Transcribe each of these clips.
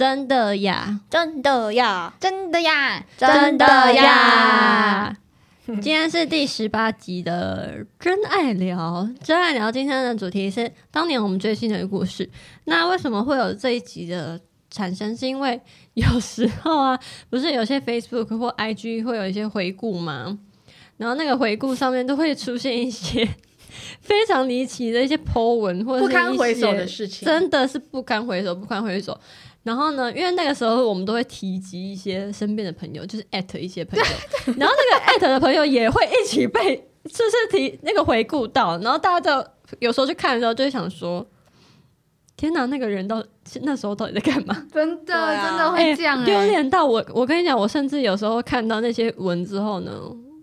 真的呀，真的呀，真的呀，真的呀。今天是第十八集的真爱聊，真爱聊今天的主题是当年我们追星的故事。那为什么会有这一集的产生？是因为有时候啊，不是有些 Facebook 或 IG 会有一些回顾吗？然后那个回顾上面都会出现一些非常离奇的一些 po 文，或者不是一堪回首些的事情，真的是不堪回首，不堪回首。然后呢，因为那个时候我们都会提及一些身边的朋友，就是艾特一些朋友，然后那个艾特的朋友也会一起被 就是提那个回顾到，然后大家就有时候去看的时候就会想说：天哪，那个人到那时候到底在干嘛？真的、啊真的会这样、欸，丢脸到我！我跟你讲，我甚至有时候看到那些文之后呢，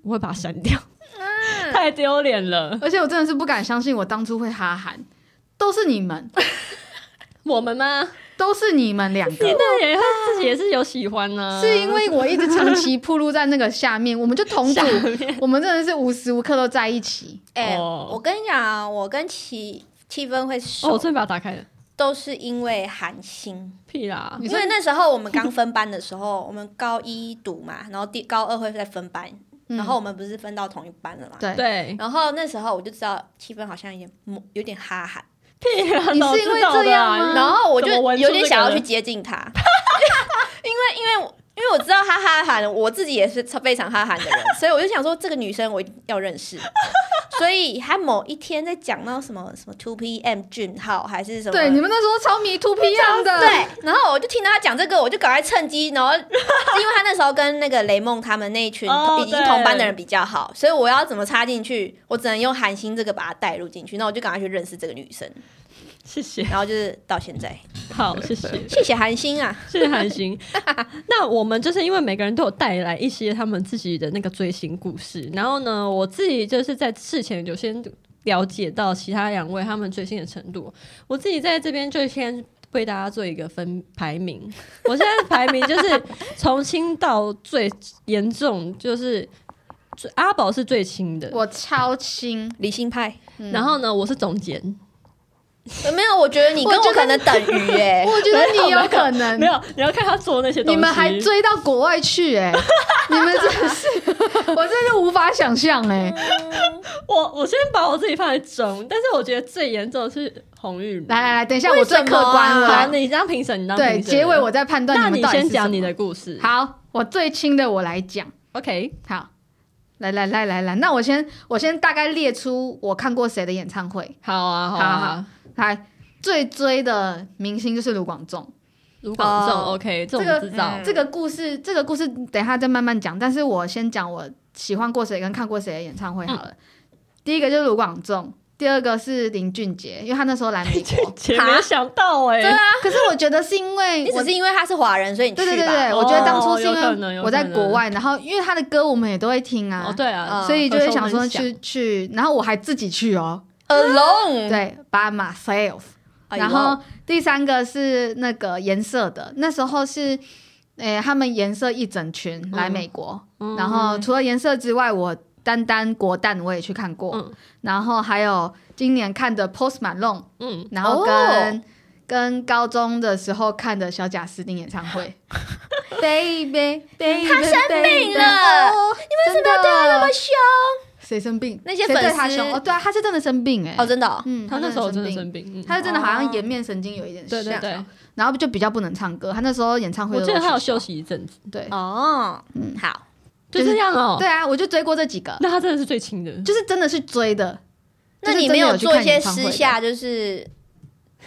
我会把它删掉，太丢脸了。而且我真的是不敢相信，我当初会哈韩，都是你们，我们吗？都是你们两你个。那也会自己也是有喜欢呢、是因为我一直长期铺露在那个下面，我们就同组我们真的是无时无刻都在一起。哎、哦我跟你讲啊，我跟气气氛会熟，哦，我终于把它打开了。都是因为韩星。屁啦！因为那时候我们刚分班的时候，我们高一读嘛，然后第高二会再分班，嗯然后我们不是分到同一班了嘛？对，对，然后那时候我就知道气氛好像有点有点哈韩，你是因为这样吗吗？然后我就有点想要去接近他，因为因为我因为我知道他哈韩，我自己也是非常哈韩的人，所以我就想说这个女生我一定要认识。所以他某一天在讲到什么什么 Two PM 俊浩还是什么，对，你们那时候超迷 Two PM 的，对，然后我就听到他讲这个，我就赶快趁机，然后 因为他那时候跟那个雷梦他们那一群哦已经同班的人比较好，所以我要怎么插进去，我只能用韩星这个把他带入进去，那我就赶快去认识这个女生，谢谢，然后就是到现在，好，谢谢，谢谢韩星啊，谢谢韩星。那我们就是因为每个人都有带来一些他们自己的那个追星故事，然后呢，我自己就是在事前就先了解到其他两位他们追星的程度，我自己在这边就先。为大家做一个分排名，我现在的排名就是从轻到最严重，就是最阿宝是最轻的，我超轻，理性派，嗯然后呢，我是总监，呃 没有，我觉得你跟我可能等于哎、我觉得你有可能 没。有，你要看他做那些东西，你们还追到国外去哎、你们真的是，我真是无法想象哎、我我先把我自己放在中，但是我觉得最严重的是红玉。来来来，等一下，我最客观来，了。你当评审，你当对，结尾我再判断那你先讲你的故事。好，我最轻的我来讲。，OK，好，来来来来来，那我先我先大概列出我看过谁的演唱会。好啊，好好啊，来，最追的明星就是卢广仲。卢广仲哦，OK，这这个我知道嗯。这个故事，这个故事等一下再慢慢讲。但是我先讲我喜欢过谁跟看过谁的演唱会好了。第一个就是卢广仲，第二个是林俊杰，因为他那时候来美国。前没有想到哎，对啊，可是我觉得是因为 你我只是因为他是华人，所以你去吧。对对对对，我觉得当初是因为我在国外，然后因为他的歌我们也都会听啊，哦，对啊，嗯所以就会想说去去，然后我还自己去哦，Alone，对，by myself。哎然后第三个是那个颜色的，那时候是，诶、他们颜色一整群来美国，嗯。然后除了颜色之外，我单单国蛋我也去看过，嗯。然后还有今年看的 Post Malone，嗯，然后跟、哦。跟高中的时候看的小贾斯汀演唱会，Baby Baby，他生病了哦你为什么要对他那么凶？谁生病？那些粉丝他凶？哦，对啊，他是真的生病哎、哦，真的哦、嗯，他那时候真的。生病，嗯他是真的好像哦颜面神经有一点像，对对对，然后就比较不能唱歌。他那时候演唱会我记得他有休，息一阵子，对哦，嗯，好，就这样哦。对啊，我就追过这几个，那他真的是最亲的，就是真的是追的。那你没有做一些私下就是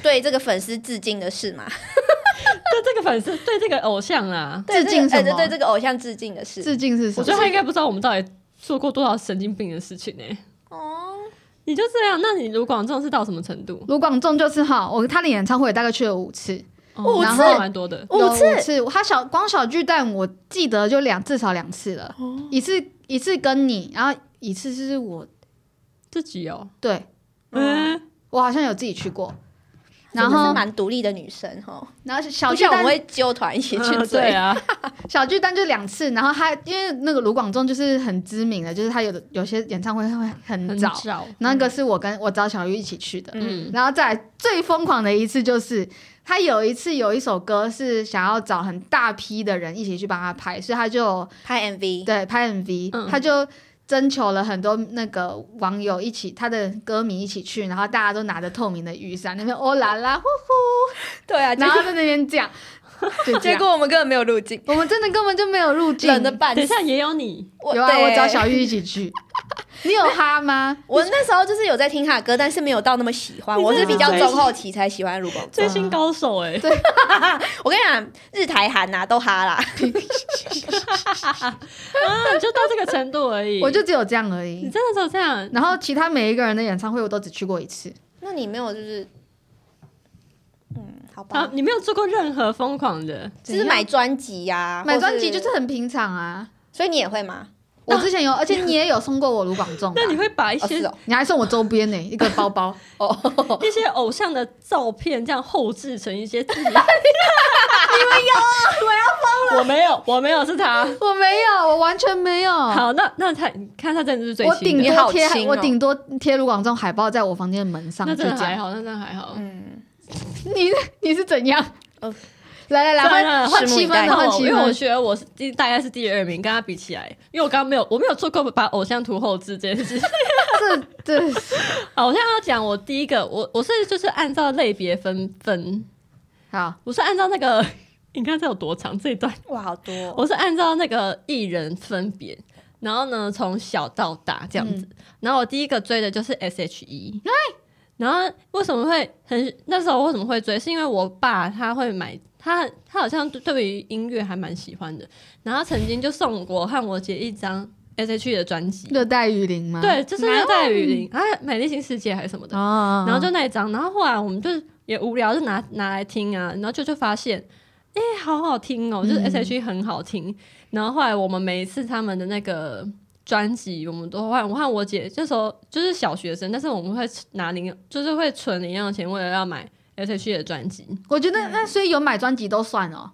对这个粉丝致敬的事吗？对这个粉丝，对这个偶像啊，致敬这个什么呃对这个偶像致敬的事。致敬是什么？我觉得他应该不知道我们到底做过多少神经病的事情呢。哦，你就这样，那你卢广仲是到什么程度？卢广仲就是哈，我他的演唱会大概去了五次，哦然次？蛮多的。五次？五次。他小光小巨蛋，我记得就两至少两次了，哦。一次一次跟你，然后一次是我。自己哦，对。嗯，我好像有自己去过，然后蛮独立的女生哦，然后小不巨蛋我们会揪团一起去对追。啊，小巨蛋就两次，然后他因为那个卢广仲就是很知名的，就是他有的有些演唱会会很很早，那个是我跟我找小鱼一起去的，嗯，然后再来最疯狂的一次就是他有一次有一首歌是想要找很大批的人一起去帮他拍，所以他就拍 MV，对拍 MV，、嗯。他就征求了很多那个网友一起，他的歌迷一起去，然后大家都拿着透明的雨伞，那边哦啦啦呼呼对啊，呼，然后在那边 这样，结果我们根本没有入境，我们真的根本就没有入境，冷的半死。等一下也有你，有啊，我找小玉一起去，你有哈吗？我那时候就是有在听他的歌，但是没有到那么喜欢。你我是比较中后期才喜欢卢广仲。追星高手哎、对 我跟你讲，日台韩呐、都哈啦。啊，你就到这个程度而已。我就只有这样而已。你真的只有这样，然后其他每一个人的演唱会我都只去过一次，那你没有就是，嗯，好好，吧，你没有做过任何疯狂的，就是买专辑呀，买或专辑就是很平常啊。所以你也会吗？我之前有，而且你也有送过我卢广仲吧，那你会把一哦，些、你还送我周边呢，一个包包。哦，一些偶像的照片这样后置成一些自己。你们有？我要疯了！我没有，我没有，是他。我没有，我完全没有。好，那那他，你看他真的是最我顶多贴，我顶多贴卢广仲海报在我房间的门上，那就这样。真的还好，那真的还好。嗯，你你是怎样？哦来来来，换换气氛换气氛。因为我觉得我是第大概是第二名，跟他比起来，因为我刚刚没有，我没有做过把偶像图后置这件事。这对好，我现在要讲我第一个，我我是就是按照类别分分，好，我是按照那个，你看这有多长？这一段，哇，好多。哦，我是按照那个艺人分别，然后呢从小到大这样子，然后我第一个追的就是 S.H.E，然后为什么会很那时候为什么会追，是因为我爸他会买。他他好像对对于音乐还蛮喜欢的，然后曾经就送我和我姐一张 S.H.E 的专辑，热带雨林吗？对，就是热带雨林，啊，美丽新世界还是什么的，哦，然后就那一张，然后后来我们就也无聊，就拿拿来听啊，然后就就发现，哎、好好听哦，就是嗯。S.H.E 很好听。然后后来我们每一次他们的那个专辑，我们都会，我和我姐这时候就是小学生，但是我们会拿零，就是会存零用钱，为了要买 S.H.E 的专辑。我觉得那所以有买专辑都算哦。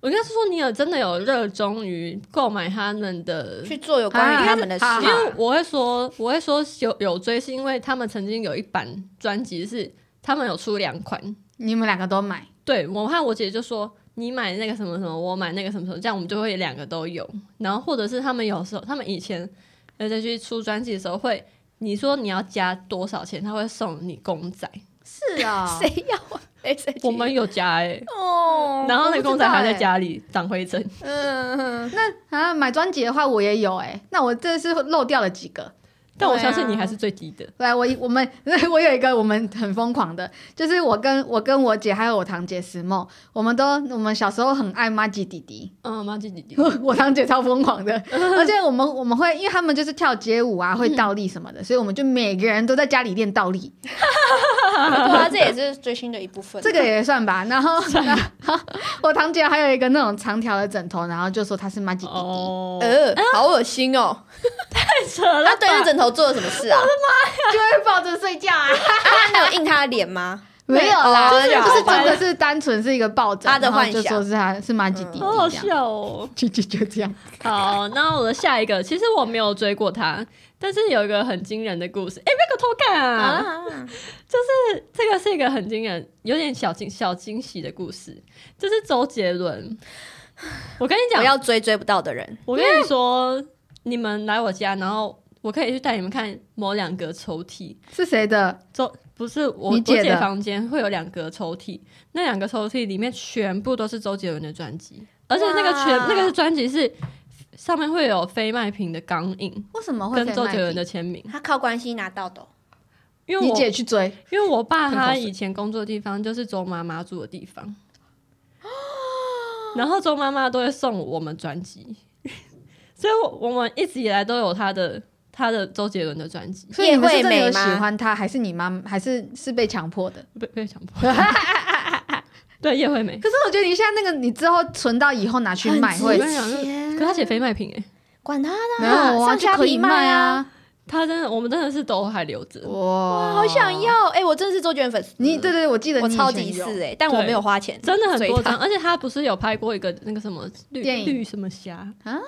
我应该是说，你有真的有热衷于购买他们的去做有关于他们的事啊因为我会说，我会说有有追，是因为他们曾经有一版专辑是他们有出两款，你们两个都买，对我和我姐就说，你买那个什么什么，我买那个什么什么，这样我们就会两个都有。然后或者是他们有时候，他们以前呃再去出专辑的时候会，你说你要加多少钱，他会送你公仔。是啊 谁要啊？我们有家哎、哦，然后那个公仔还在家里长灰尘。嗯，那啊，买专辑的话我也有哎、那我这是漏掉了几个。但我相信你还是最低的。来，我我们 我有一个我们很疯狂的，就是我跟我跟我姐还有我堂姐石梦，我们都我们小时候很爱妈吉弟弟，嗯，妈吉弟弟，我堂姐超疯狂的，而且我们我们会因为他们就是跳街舞啊，会倒立什么的，所以我们就每个人都在家里练倒立，对啊，这也是追星的一部分。这个也算吧。然后然后我堂姐还有一个那种长条的枕头，然后就说她是妈吉弟弟。哦，呃，好恶心哦！太扯了吧。他对着枕头做了什么事啊？我的妈呀就会抱着睡觉啊？他有印他的脸吗？没有啦，哦就是真的是单纯是一个抱枕，他的幻想就说是他是马吉弟弟好好，笑哦。就就就这样。好，那我的下一个，其实我没有追过他，但是有一个很惊人的故事。哎、别给我偷看啊！就是，这个是一个很惊人、有点小惊小惊喜的故事，就是周杰伦。我跟你讲，我要追追不到的人，我跟你说，你们来我家，然后我可以去带你们看某两个抽屉。是谁的？周不是我，你姐的我姐房间会有两格抽屉，那两个抽屉里面全部都是周杰伦的专辑，而且那个全哇那个专辑是上面会有非卖品的钢印，为什么会跟周杰伦的？的签名。他靠关系拿到的哦。因为我姐去追，因为我爸他以前工作的地方就是周妈妈住的地方，然后周妈妈都会送我们专辑，所以我我们一直以来都有他的他的周杰伦的专辑，所以你们是叶真的有惠美吗喜欢他，还是你妈，还是是被强迫的？被 被强迫。对叶惠美，可是我觉得你现在那个，你之后存到以后拿去卖会可他写非卖品哎、管他的，没有啊，上可以卖啊！啊！他真的我们真的是都还留着。哇，好想！要，哎，我真的是周杰伦粉丝，你对对，我记得你我超级是哎，但我没有花钱，真的很多张，而且他不是有拍过一个那个什么绿电影绿什么侠啊？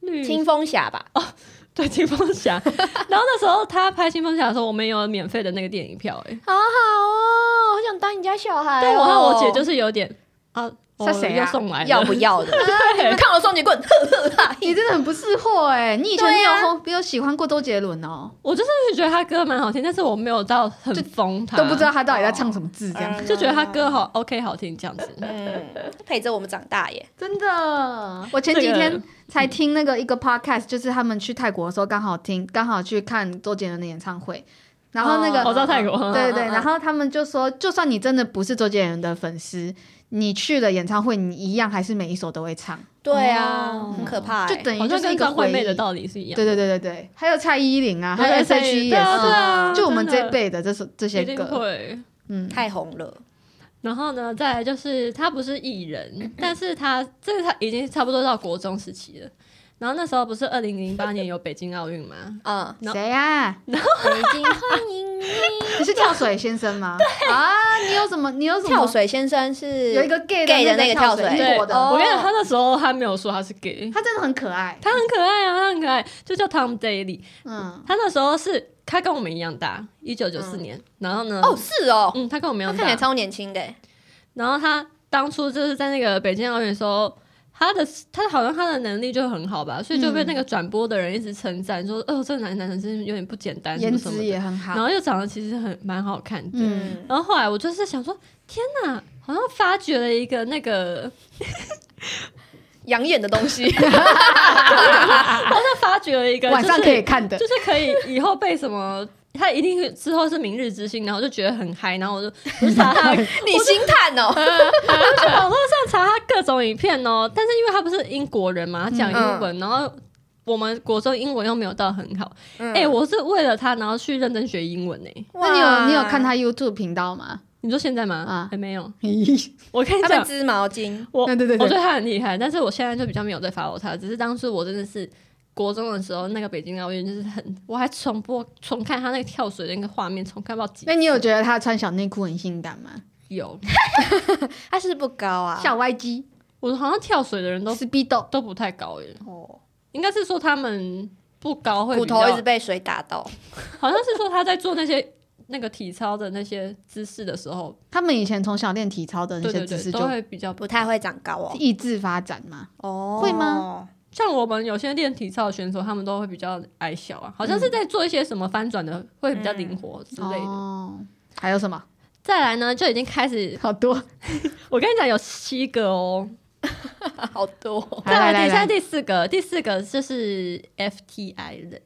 绿青风侠吧？哦 对，青风侠。然后那时候他拍青风侠的时候，我们有免费的那个电影票、哎，好好哦，好想当你家小孩、哦。对我和我姐就是有点啊，我是谁啊又送来要不要的？你看我双截棍，呵呵哈。你真的很不识货哎！你以前没有对啊红，没有喜欢过周杰伦哦，我就是觉得他歌蛮好听，但是我没有到很疯他，都不知道他到底在唱什么字，这样嗯就觉得他歌好 OK 好听这样子。嗯，陪着我们长大耶。真的。我前几天才听那个一个 podcast，就是他们去泰国的时候刚好听，刚好去看周杰伦的演唱会，然后那个、我知道泰国，对对然后他们就说，就算你真的不是周杰伦的粉丝，你去了演唱会，你一样还是每一首都会唱，对啊，哦很可怕、欸。就等于就是一个回跟张惠妹的。道理是一样。对对对对对，还有蔡依林啊，还有 S H E 也是，啊，就我们这辈的这首这些歌，会。嗯，太红了。然后呢，再来就是他不是艺人，但是他这个他已经差不多到国中时期了。然后那时候不是二零零八年有北京奥运吗？嗯，然后谁呀？北京欢迎你。你是跳水先生吗？啊，你有什么？你有什么？跳水先生是有一个 gay gay 的那那个跳水英国的，哦我跟你讲，他那时候他没有说他是 gay，他真的很可爱。他很可爱啊，他很可爱，就叫 Tom Daly。嗯，他那时候是他跟我们一样大，一九九四年。然后呢，哦，是哦，嗯，他跟我们一样大。他看起来超年轻的欸。然后他当初就是在那个北京奥运的时候，他的他好像他的能力就很好吧，所以就被那个转播的人一直称赞，说：“哦，这个男男生真的有点不简单，什颜值么什么的。也很好然。后又长得其实很蛮好看的。嗯，然后后来我就是想说，天哪，好像发掘了一个那个，养眼的东西，好像发掘了一个，晚上就是可以看的就。是可以以后被什么。他一定是之后是明日之星，然后就觉得很嗨，然后我就我就查他，你星探哦。去网络上查他各种影片哦。但是因为他不是英国人嘛，他讲英文，然后我们国中英文又没有到很好，嗯哎、我是为了他然后去认真学英文呢、那你有你有看他 YouTube 频道吗？你说现在吗？啊还没有。我跟你讲，他们织毛巾，我对对对，我觉得他很厉害，但是我现在就比较没有在 follow 他，只是当初我真的是国中的时候，那个北京奥运就是很，我还重播重看他那个跳水的那个画面，重看不到几次。那你有觉得他穿小内裤很性感吗？有？他是不是不高啊？小 YG 我好像跳水的人都 Speedo，都不太高耶，哦，应该是说他们不高会骨头一直被水打到。好像是说他在做那些那个体操的那些姿势的时候，他们以前从小练体操的那些姿势就会比较不太会长高哦。意志发展嘛。哦会吗？像我们有些练体操的选手，他们都会比较矮小啊，好像是在做一些什么翻转的，会比较灵活之类的。哦，还有什么？再来呢，就已经开始，好多。我跟你讲有七个哦。好多。再来，第现在第四个，第四个就是 FT Island，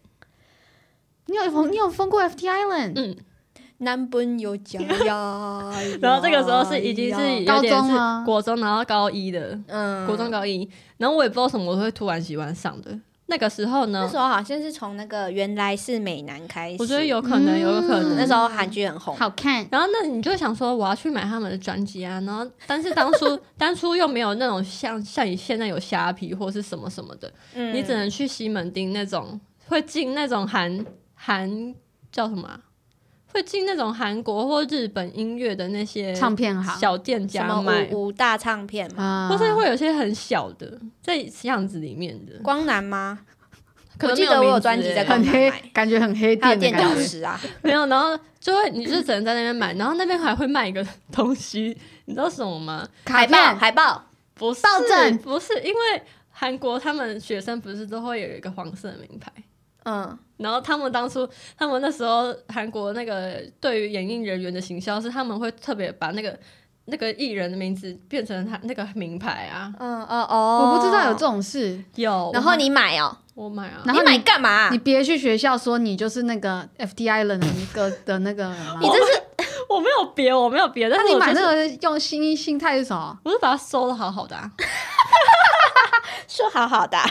你有封你有封过 FT Island？嗯，男朋友脚呀。然后这个时候是已经是有高点是国中，然后高一的，嗯国中高一，然后我也不知道什么我会突然喜欢上的。那个时候呢那时，候好像是从那个原来是美男开始，我觉得有可能，嗯有可能。那时候韩剧很红。好看。然后那你就想说，我要去买他们的专辑啊，然后但是当初 当初又没有那种像像你现在有虾皮或是什么什么的，嗯你只能去西门町那种会进那种韩韩叫什么啊、会进那种韩国或日本音乐的那些唱片行。小店什么家买，五五大唱片嘛？啊。或是会有些很小的在巷子里面的，光南吗？可能我记得我有专辑在光很黑南买，感觉很黑店的感觉。脚石啊。没有，然后就会你就只能在那边买，然后那边还会卖一个东西，你知道什么吗？海报，海报，不是抱枕不是，因为韩国他们学生不是都会有一个黄色的名牌，嗯，然后他们当初他们那时候韩国那个对于演艺人员的行销是他们会特别把那个那个艺人的名字变成他那个名牌啊，嗯哦哦，我不知道有这。种事。有，然后你买哦，我买啊，你买然后你干嘛？你别去学校说你就是那个 FT Island 的一个的那个人吗？你这是 我没有别，我没有别，的那你买那个用心心态是什么？我是把它收的好好的、啊，说好好的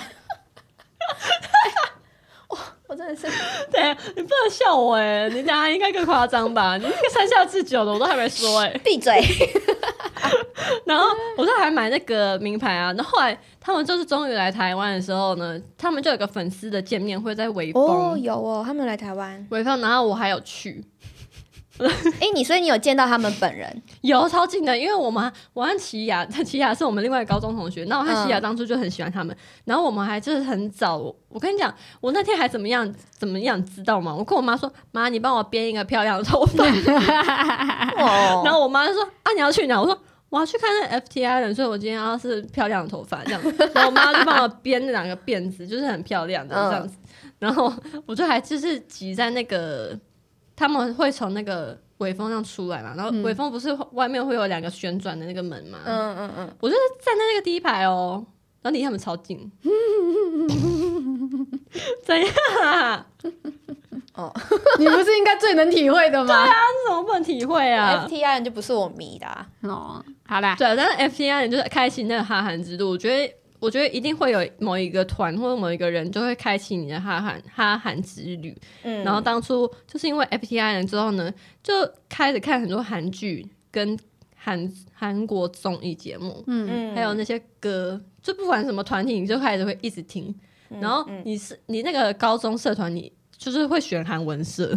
我真的是 对你不能笑我哎、你等下应该更夸张吧？你那个三下智久的我都还没说哎、闭嘴。然后我就还买那个名牌啊，然后后来他们就是终于来台湾的时候呢，他们就有个粉丝的见面会在微哦，有哦，他们来台湾。微风，然后我还有去，哎、你所以你有见到他们本人？有超近的，因为我们我和奇雅，奇雅是我们另外高中同学，那我和奇雅嗯当初就很喜欢他们，然后我们还就是很早，我跟你讲，我那天还怎么样怎么样，知道吗？我跟我妈说，妈，你帮我编一个漂亮的头发，哦，然后我妈就说啊，你要去哪？我说。我要去看那 FTI 人，所以我今天要是漂亮的头发这样子，然后我妈就帮我编那两个辫子，就是很漂亮的嗯这样子。然后我就还就是挤在那个，他们会从那个尾风上出来嘛，然后嗯尾风不是外面会有两个旋转的那个门嘛，嗯嗯嗯，我就是站在那个第一排哦，然后离他们超近，怎样啊？哦你不是应该最能体会的吗？啊，你怎么不能体会啊？FTI 人就不是我迷的、啊，哦，好啦，对，但是 FTI 人就是开启那个哈韩之路，我觉得。我觉得一定会有某一个团或者某一个人就会开启你的哈韩哈韩之旅。嗯，然后当初就是因为 FTI 人之后呢，就开始看很多韩剧跟韩韩国综艺节目，嗯，嗯还有那些歌，就不管什么团体，你就开始会一直听。然后嗯。你是你那个高中社团，你就是会选韩文社，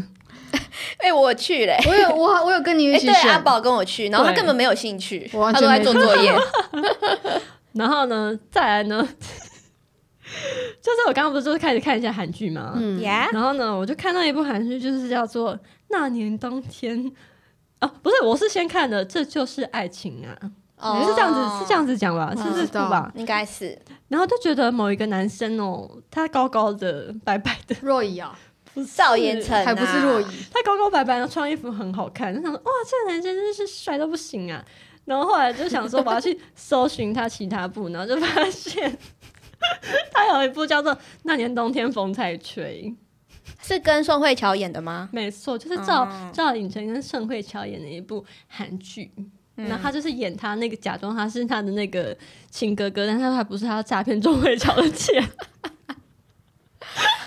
哎、我去嘞、我有我我有跟你哎、一起选，对，阿宝跟我去，然后他根本没有兴趣，他都在做作业。然后呢，再来呢，就是我刚刚不是就是开始看一下韩剧嘛，嗯，呀、然后呢，我就看到一部韩剧，就是叫做《那年冬天》啊，不是，我是先看的《这就是爱情》啊，哦。是这样子，是这样子讲吧，我是这部吧？应该是。然后就觉得某一个男生哦，他高高的、白白的，若仪啊，不是。赵延成、啊，还不是若仪，他高高白白的，穿衣服很好看，就想说哇，这个男生真是帅到不行啊！然后后来就想说我要去搜寻他其他部，然后就发现他有一部叫做《那年冬天风在吹》，是跟宋慧乔演的吗？没错，就是赵、哦赵寅成跟宋慧乔演的一部韩剧。嗯然后他就是演他那个假装他是他的那个亲哥哥，但他还不是他诈骗钟慧乔的钱。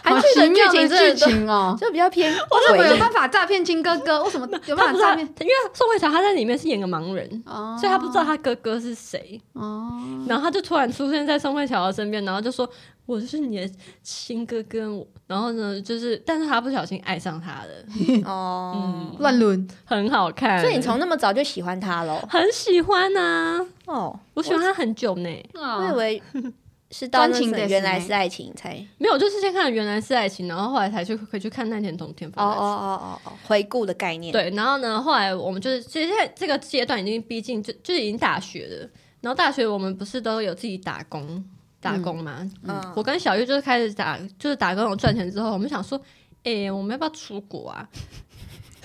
好韩剧的剧剧情真的情哦。就比较偏 为什么有。办法诈骗亲哥哥？为什么有办法诈骗？因为宋慧乔她在里面是演个盲人，哦，所以他不知道他哥哥是谁。哦，然后他就突然出现在宋慧乔的身边，然后就说：“我就是你的亲哥哥。我”然后呢，就是但是他不小心爱上他了，哦，嗯，乱伦，很好看。所以你从那么早就喜欢他喽？很喜欢呐、哦，我喜欢他很久呢。我我以为 是到那种专情的是呢原来是爱情才。没有，就是先看原来是爱情，然后后来才去回去看那年冬天哦哦。哦哦哦，回顾的概念。，对，然后呢，后来我们就是其实在这个阶段已经逼近就就已经大学了，然后大学我们不是都有自己打工打工嘛？嗯我跟小玉就是开始打，就是打工有赚钱之后，我们想说，哎、我们要不要出国啊？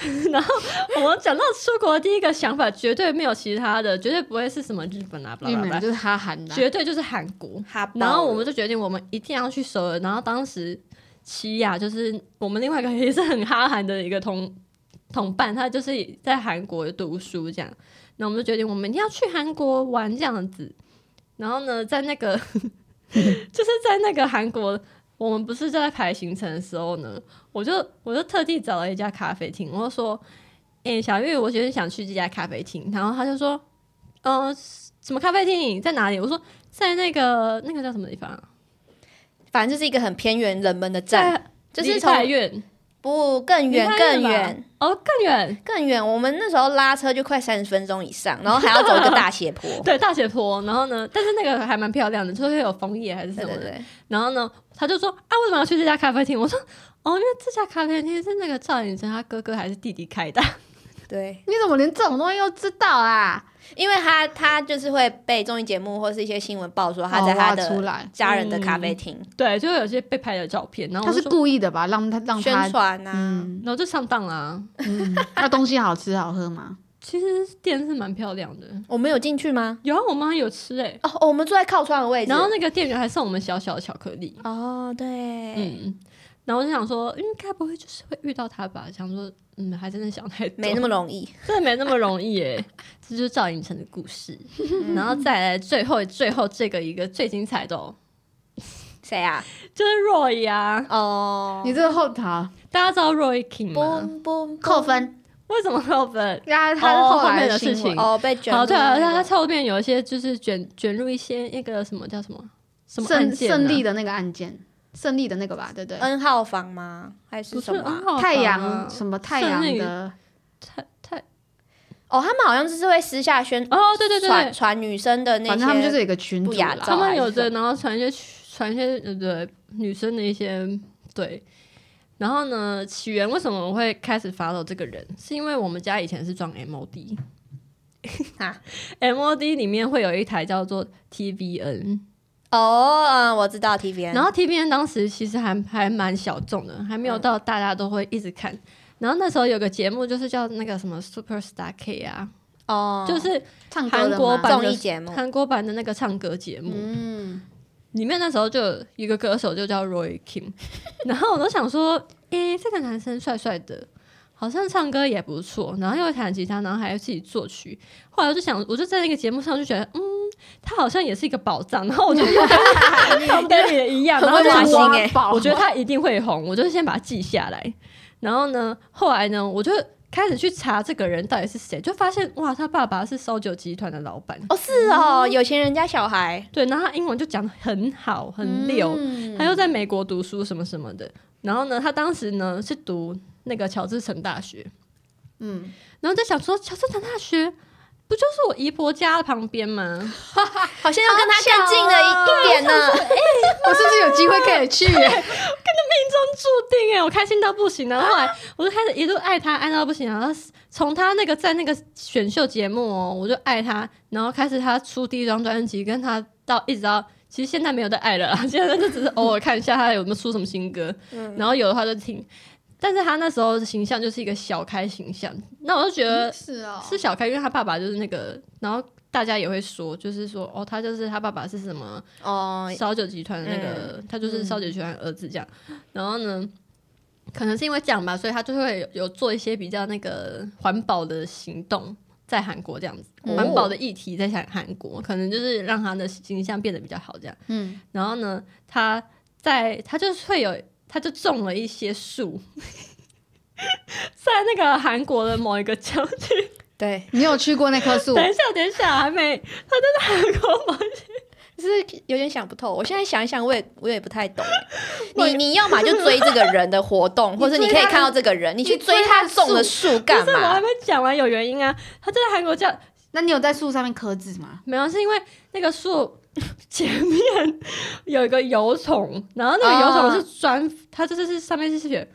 然后我们讲到出国的第一个想法，绝对没有其他的，绝对不会是什么日本啊，就是哈韩的，绝对就是韩国。然后我们就决定，我们一定要去首尔。然后当时奇雅就是我们另外一个也是很哈韩的一个同同伴，他就是在韩国读书这样。那我们就决定，我们一定要去韩国玩这样子。然后呢，在那个 就是在那个韩国，我们不是在排行程的时候呢，我就我就特地找了一家咖啡厅，我就说：“诶、小玉，我觉得想去这家咖啡厅。”然后他就说：“呃，什么咖啡厅在哪里？”我说：“在那个那个叫什么地方啊？反正就是一个很偏远冷门的站，就是从泰院不更远更远哦，更远。更远。我们那时候拉车就快三十分钟以上，然后还要走一个大 斜坡。对，大斜坡。然后呢，但是那个还蛮漂亮的，就是会有枫叶还是什么的。对对对，然后呢，他就说啊，为什么要去这家咖啡厅？我说哦，因为这家咖啡厅是那个赵寅成他哥哥还是弟弟开的。对，你怎么连这种东西都知道啊？因为他他就是会被综艺节目或是一些新闻报说他在哦他的家人的咖啡厅对，就会有些被拍的照片，然后他是，故意的吧？让他让宣他，传啊。嗯然后就上当啦、嗯，那东西好吃好喝吗？其实店是蛮漂亮的，我们有进去吗？有啊，我妈有吃哎、哦，哦我们坐在靠窗的位置。然后那个店员还送我们小小的巧克力，哦，对，嗯，然后我就想说，应该不会就是会遇到他吧？想说，嗯，还真的想太多，没那么容易。真的没那么容易耶。这就是赵寅成的故事，然后再来最后最后这个一个最精彩的、哦，谁啊？就是 Roy 啊，哦，你这个后台大家知道 Roy King 吗？嘣嘣扣分，为什么扣分？呀，他是哦后面的事情。哦，被卷入好，对啊，那个。他他后面有一些就是卷卷入一些那个什么叫什么？什么案胜件、啊、胜利的那个案件，胜利的那个吧，对不对？N 号房吗？还是不是什么啊？很好太阳什么太阳胜利的太太。哦，他们好像就是会私下宣哦，对对对对，传传女生的那些，反正他们就是有一个群组啦。不雅照他们有的，然后传一些传一些呃对女生的一些对。然后呢，起源为什么我会开始 follow 这个人？是因为我们家以前是装 MOD 啊，MOD 里面会有一台叫做 TVN，哦，嗯，我知道 T V N，然后 TVN 当时其实还还蛮小众的，还没有到大家都会一直看。然后那时候有个节目就是叫那个什么 Super Star K 啊，哦，就是韩国版的综艺节目，韩国版的那个唱歌节目。嗯，里面那时候就有一个歌手就叫 Roy Kim，然后我都想说，诶、这个男生帅帅的，好像唱歌也不错，然后又会弹吉他，然后还要自己作曲。后来我就想，我就在那个节目上就觉得，嗯，他好像也是一个宝藏。然后我就又跟 Tom David 一样，然后就想说挖心我觉得他一定会红，我就先把它记下来。然后呢，后来呢，我就开始去查这个人到底是谁，就发现哇，他爸爸是烧酒集团的老板。哦，是哦，有钱人家小孩对，然后他英文就讲的很好，很溜。嗯他又在美国读书什么什么的。然后呢，他当时呢是读那个乔治城大学，嗯，然后在想说，乔治城大学不就是我姨婆家旁边吗？好像要跟他更近了一一点呢，我是不是有机会可以去耶？注定哎，我开心到不行。然后后来我就开始一路爱他，爱到不行。然后从他那个在那个选秀节目哦，我就爱他，然后开始他出第一张专辑，跟他到一直到。其实现在没有在爱了啦，现在就只是偶尔看一下他有没有出什么新歌，然后有的话就听。但是他那时候的形象就是一个小开形象，那我就觉得是哦，是小开，因为他爸爸就是那个，然后大家也会说，就是说哦，他就是他爸爸是什么哦，烧酒集团的那个，他就是烧酒集团的儿子这样。然后呢，可能是因为这样吧，所以他就会有有做一些比较那个环保的行动，在韩国这样子，哦环保的议题在韩韩国，可能就是让他的形象变得比较好这样。嗯，然后呢，他在他就是会有，他就种了一些树。在那个韩国的某一个郊区，对，你有去过那棵树？等一下，等一下，还没，他在韩国某就 是有点想不透。我现在想一想，我也我也不太懂欸。你你要么就追这个人的活动，或者你可以看到这个人，你去追他种的树干不是，我还嘛？没讲完，有原因啊。他在韩国叫那你有在树上面刻字吗？没有，是因为那个树 前面有一个油桶，然后那个油桶是专，它就是是上面是写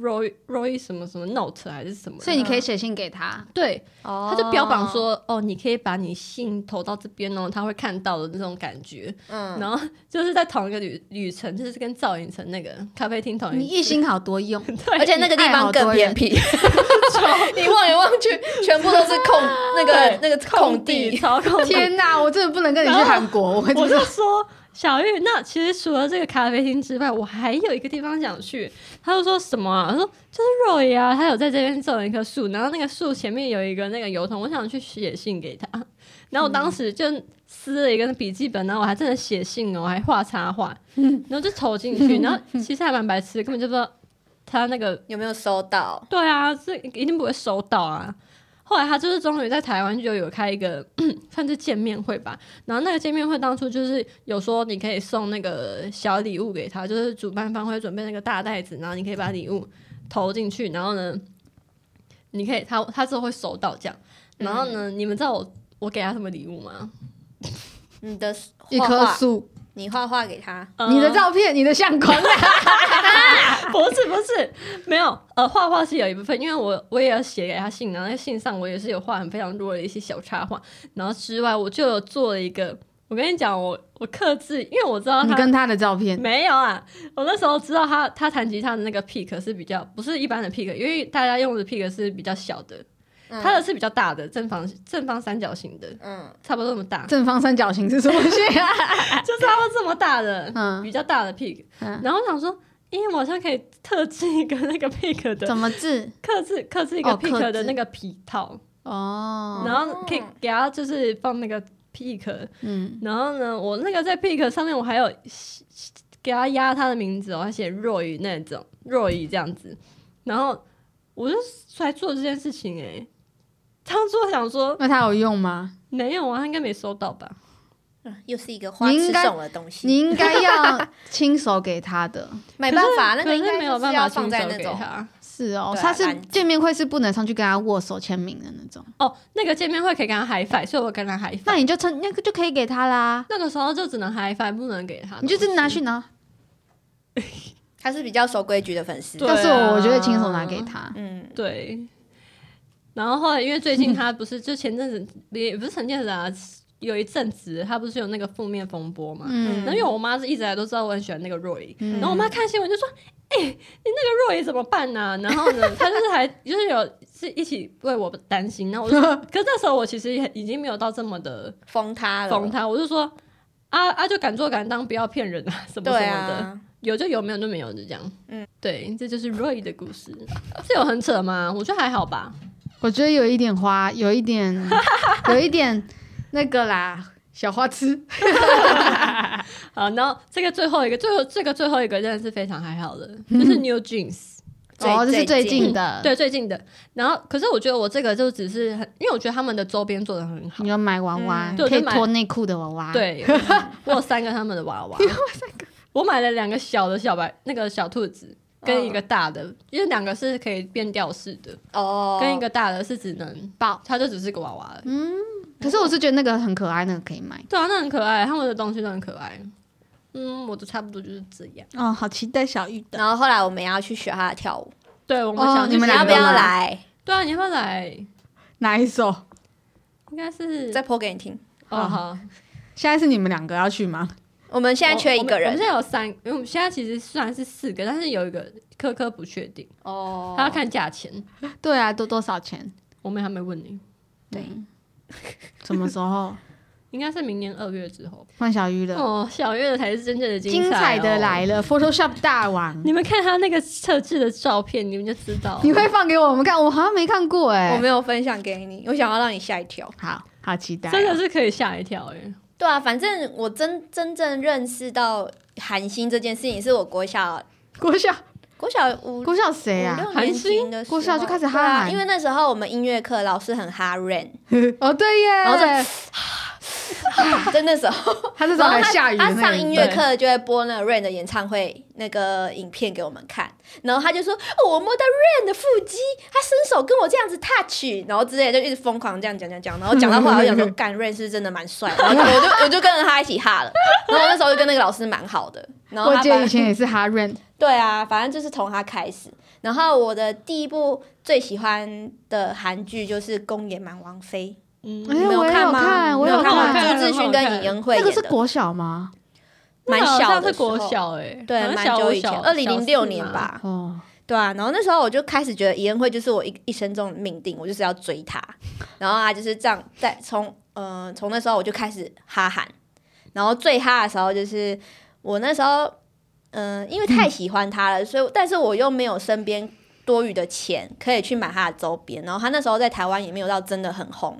Roy Roy 什么什么 Note 还是什么，所以你可以写信给他。对，哦。他就标榜，说哦，你可以把你信投到这边哦，他会看到的那种感觉。嗯，然后就是在同一个旅旅程，就是跟赵寅成那个咖啡厅同一你一一心好多用，而且那个地方更偏僻，你望来望去，全部都是空那个 那个空地。地。空地。天哪，我真的不能跟你去韩国，我会我真的就说小玉，那其实除了这个咖啡厅之外，我还有一个地方想去。他就说什么啊？他说就是 Roy 啊，他有在这边种了一棵树，然后那个树前面有一个那个油桶，我想去写信给他。然后我当时就撕了一个笔记本，然后我还真的写信哦，我还画插画，然后就投进去。然后其实还蛮白痴的，根本就不知道他那个有没有收到？对啊，这一定不会收到啊。后来他就是终于在台湾就有开一个 算是见面会吧，然后那个见面会当初就是有说你可以送那个小礼物给他，就是主办方会准备那个大袋子，然后你可以把礼物投进去，然后呢，你可以他他之后会收到这样，然后呢，你们知道我我给他什么礼物吗？你的一棵树，你画画给他，你的呃照片，你的相框，不是不是，没有，呃，画画是有一部分，因为我我也要写给他信，然后在信上我也是有画很非常多的一些小插画，然后之外我就有做了一个，我跟你讲，我我克制，因为我知道他你跟他的照片，没有啊，我那时候知道他他弹吉他的那个 pick 是比较不是一般的 pick，因为大家用的 pick 是比较小的，嗯他的是比较大的正方正方三角形的，嗯，差不多这么大，正方三角形是什么线？就差不多这么大的，嗯。比较大的 pick，、嗯。然后我想说。因为我好像可以特制一个那个 pick 的怎么制？刻制刻制一个 pick 制。的那个皮套，哦，然后可以给它就是放那个 pick，嗯，然后呢，我那个在 pick 上面我还有给他压他的名字哦，还写 Roy 那种 Roy 这样子，然后我就来做这件事情哎、当初想说那他有用吗？没有啊，他应该没收到吧？又是一个花痴你应该种的东西，你应该要亲手给他的。没办法，那个应该没有办法放在那种，是哦，啊他是见面会是不能上去跟他握手签名的那种，哦，那个见面会可以跟他 high five，所以我跟他 high 那。你就趁那个就可以给他啦，那个时候就只能 high five，不能给他。你就是拿去拿。他是比较守规矩的粉丝。对要是我，我就会啊亲手拿给他。嗯，对。然后后来因为最近他不是就前阵子也不是前阵子啊，有一阵子他不是有那个负面风波嘛。嗯然后因为我妈是一直来都知道我很喜欢那个 Roy，、然后我妈看新闻就说：“哎、你那个 Roy 怎么办呢、然后呢，她就是还就是有是一起为我担心。然后我 可是那时候我其实也已经没有到这么的封他了，疯他，我就说啊啊，就敢做敢当，不要骗人啊，什么什对么的。啊，有就有，没有就没有，就这样。嗯嗯，对，这就是 Roy 的故事，是有很扯吗？我觉得还好吧。我觉得有一点花，有一点，有一点那个啦，小花痴。好，然后这个最后一个，最后这个最后一个真的是非常还好的，就是 New Jeans，、哦，这是最最近近的。，对，最近的。然后，可是我觉得我这个就只是很，因为我觉得他们的周边做的很好你。要买娃娃，嗯可以买脱内裤的娃娃。，对，我有三个他们的娃娃，我买了两个小的小白那个小兔子，跟一个大的，因为两个是可以变调式的，哦，跟一个大的是只能抱。它就只是个娃娃而已。可是我是觉得那个很可爱，那个可以买。对啊，那很可爱，他们的东西都很可爱。嗯，我的差不多就是这样。哦，好期待小玉的。然后后来我们也要去学他的跳舞，对，我们哦想去你们你要不要来？对啊，你要不要来？哪一首？应该是再播给你听。哦好。现在是你们两个要去吗？我们现在缺一个人我们我们现在有三，因为我们现在其实虽然是四个，但是有一个科科不确定，哦他要看价钱。对啊，多多少钱？我们还没问你，对，什么时候？应该是明年二月之后。换小鱼了。哦，小月的才是真正的精彩彩的来了。，Photoshop 大王。你们看他那个测制的照片，你们就知道。你会放给我们看？我好像没看过哎、我没有分享给你，我想要让你吓一跳。好好期待哦、真的是可以吓一跳哎！对啊，反正我真真正认识到韩星这件事情，是我国小国小？国小五国小谁啊？国小就开始哈啊韩因为那时候我们音乐课老师很哈 Rain，哦对耶，然后 在那时候，他那时候还下雨的他上音乐课就会播那个 Rain 的演唱会那个影片给我们看，然后他就说、哦我摸到 Rain 的腹肌，他伸手跟我这样子 touch，然后之类就一直疯狂这样讲讲讲，然后讲到后来我就想说，干 Rain 是真的蛮帅？的，然后我就我就跟着他一起哈了，然后我那时候就跟那个老师蛮好的，然后我他以前也是哈 Rain，，对啊，反正就是从他开始。然后我的第一部最喜欢的韩剧就是《宫野蛮王妃嗯，没有我也有看吗我有没有看朱志勋跟尹恩惠那个演的，是国小吗？蛮小的时候像是国小哎，对，蛮久以前，二零零六。年吧。哦，对啊，然后那时候我就开始觉得尹恩惠就是我一一生中的命定，我就是要追她。然后啊就是这样，在从呃从那时候我就开始哈韩，然后最哈的时候就是我那时候嗯、呃因为太喜欢他了，所以但是我又没有身边多余的钱可以去买他的周边，然后他那时候在台湾也没有到真的很红，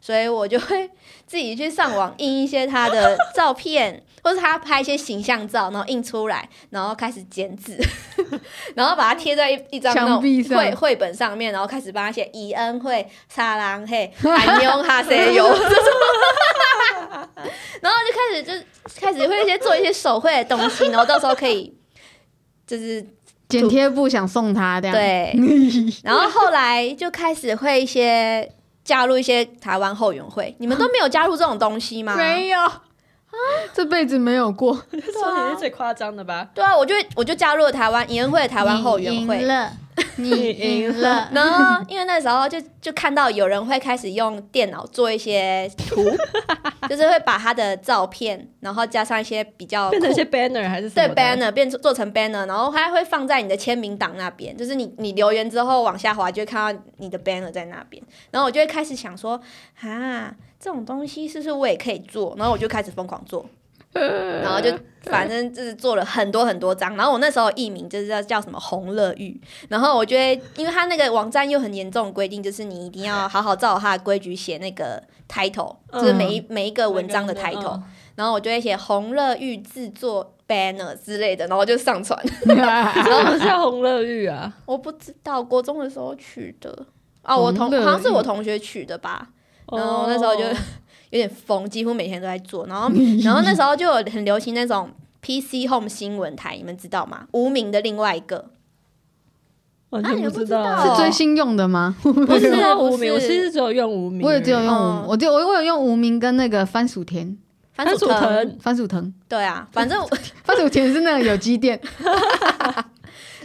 所以我就会自己去上网印一些他的照片，或是他拍一些形象照，然后印出来，然后开始剪纸，然后把它贴在一一张那种绘绘本上面，然后开始帮他写伊恩惠、沙朗嘿、安妞哈塞油。这种，然后就开始就开始会一些做一些手绘的东西，然后到时候可以就是剪贴布想送他这样，，对，然后后来就开始会一些加入一些台湾后援会，你们都没有加入这种东西吗？没有啊，这辈子没有过。说你是最夸张的吧？对啊，我就我就加入了台湾研会的台湾后援会。赢了，你赢了。然后，因为那时候就就看到有人会开始用电脑做一些图，就是会把他的照片，然后加上一些比较变成一些 banner 还是什对 banner 变做做成 banner，然后还会放在你的签名档那边，就是你你留言之后往下滑，就会看到你的 banner 在那边，然后我就会开始想说，啊，这种东西是不是我也可以做？然后我就开始疯狂做，然后就反正就是做了很多很多张，然后我那时候艺名就是叫叫什么红乐玉，然后我觉得，因为他那个网站又很严重的规定，就是你一定要好好照他的规矩写那个 title，、就是每一每一个文章的 title，、嗯然后我就会写红乐玉制作 banner 之类的，然后就上传。为什么叫红乐玉啊？我不知道国中的时候取的啊，我同好像是我同学取的吧。然后那时候就哦有点疯，几乎每天都在做。然后 然后那时候就有很流行那种 PC Home 新闻台，你们知道吗？无名的另外一个。完全不知道，们不知道。是追星用的吗？不不是无名，我其实只有用无名，我也只有用我就我我有用无名跟那个番薯田，番薯番薯藤，番薯藤，对啊，反正 番薯田是那个有机店，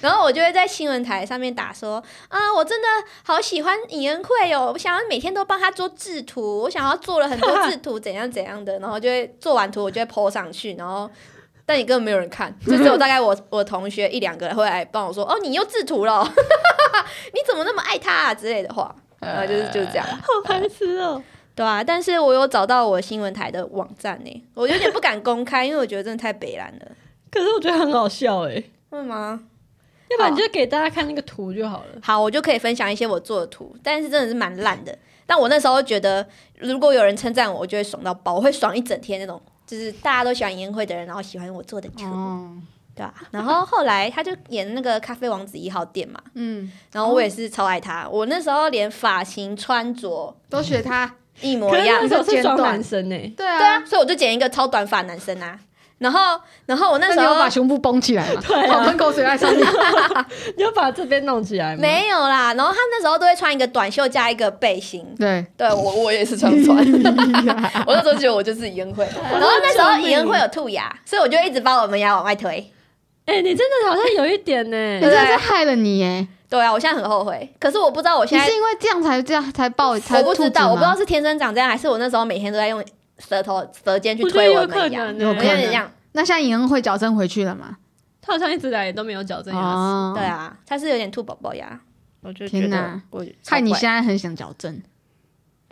然后我就会在新闻台上面打说啊，我真的好喜欢尹恩惠哦，我想要每天都帮他做制图，我想要做了很多制图，怎样怎样的，然后就会做完图我就会 po 上去，然后。但你根本没有人看，就只有大概我我同学一两个人会来帮我说，哦，你又制图了哦，你怎么那么爱他啊之类的话，然后就是就是这样，好白痴哦。对啊，但是我有找到我新闻台的网站呢，我有点不敢公开，因为我觉得真的太北蓝了，可是我觉得很好笑哎，会吗？要不然你就给大家看那个图就好了。好，我就可以分享一些我做的图，但是真的是蛮烂的。但我那时候觉得，如果有人称赞我，我就会爽到爆，我会爽一整天那种。就是大家都喜欢颜会的人，然后喜欢我做的图，哦，对吧、然后后来他就演那个咖啡王子一号店嘛，嗯，然后我也是超爱他。我那时候连发型、穿着都学他，一模一样可是那，时候是装剪短男生呢，对对啊，所以我就剪一个超短发男生啊。然后，然后我那时候那你有把胸部绷起来吗？对啊好喷口水在上面，你要把这边弄起来吗？没有啦。然后他那时候都会穿一个短袖加一个背心，对，对我我也是穿不穿。我那时候觉得我就是尹恩惠，然后那时候尹恩惠有兔牙，所以我就一直把我门牙往外推。哎，你真的好像有一点呢你。真的是害了你耶！对啊，我现在很后悔，可是我不知道我你现在是因为这样才这样才爆才我不知道，我不知道是天生长这样，还是我那时候每天都在用舌头舌尖去推我的门牙，有点这样。那现在尹恩会矫正回去了吗？他好像一直来也都没有矫正牙齿。哦对，啊，他是有点兔宝宝牙，我就觉得天哪我害你现在很想矫正。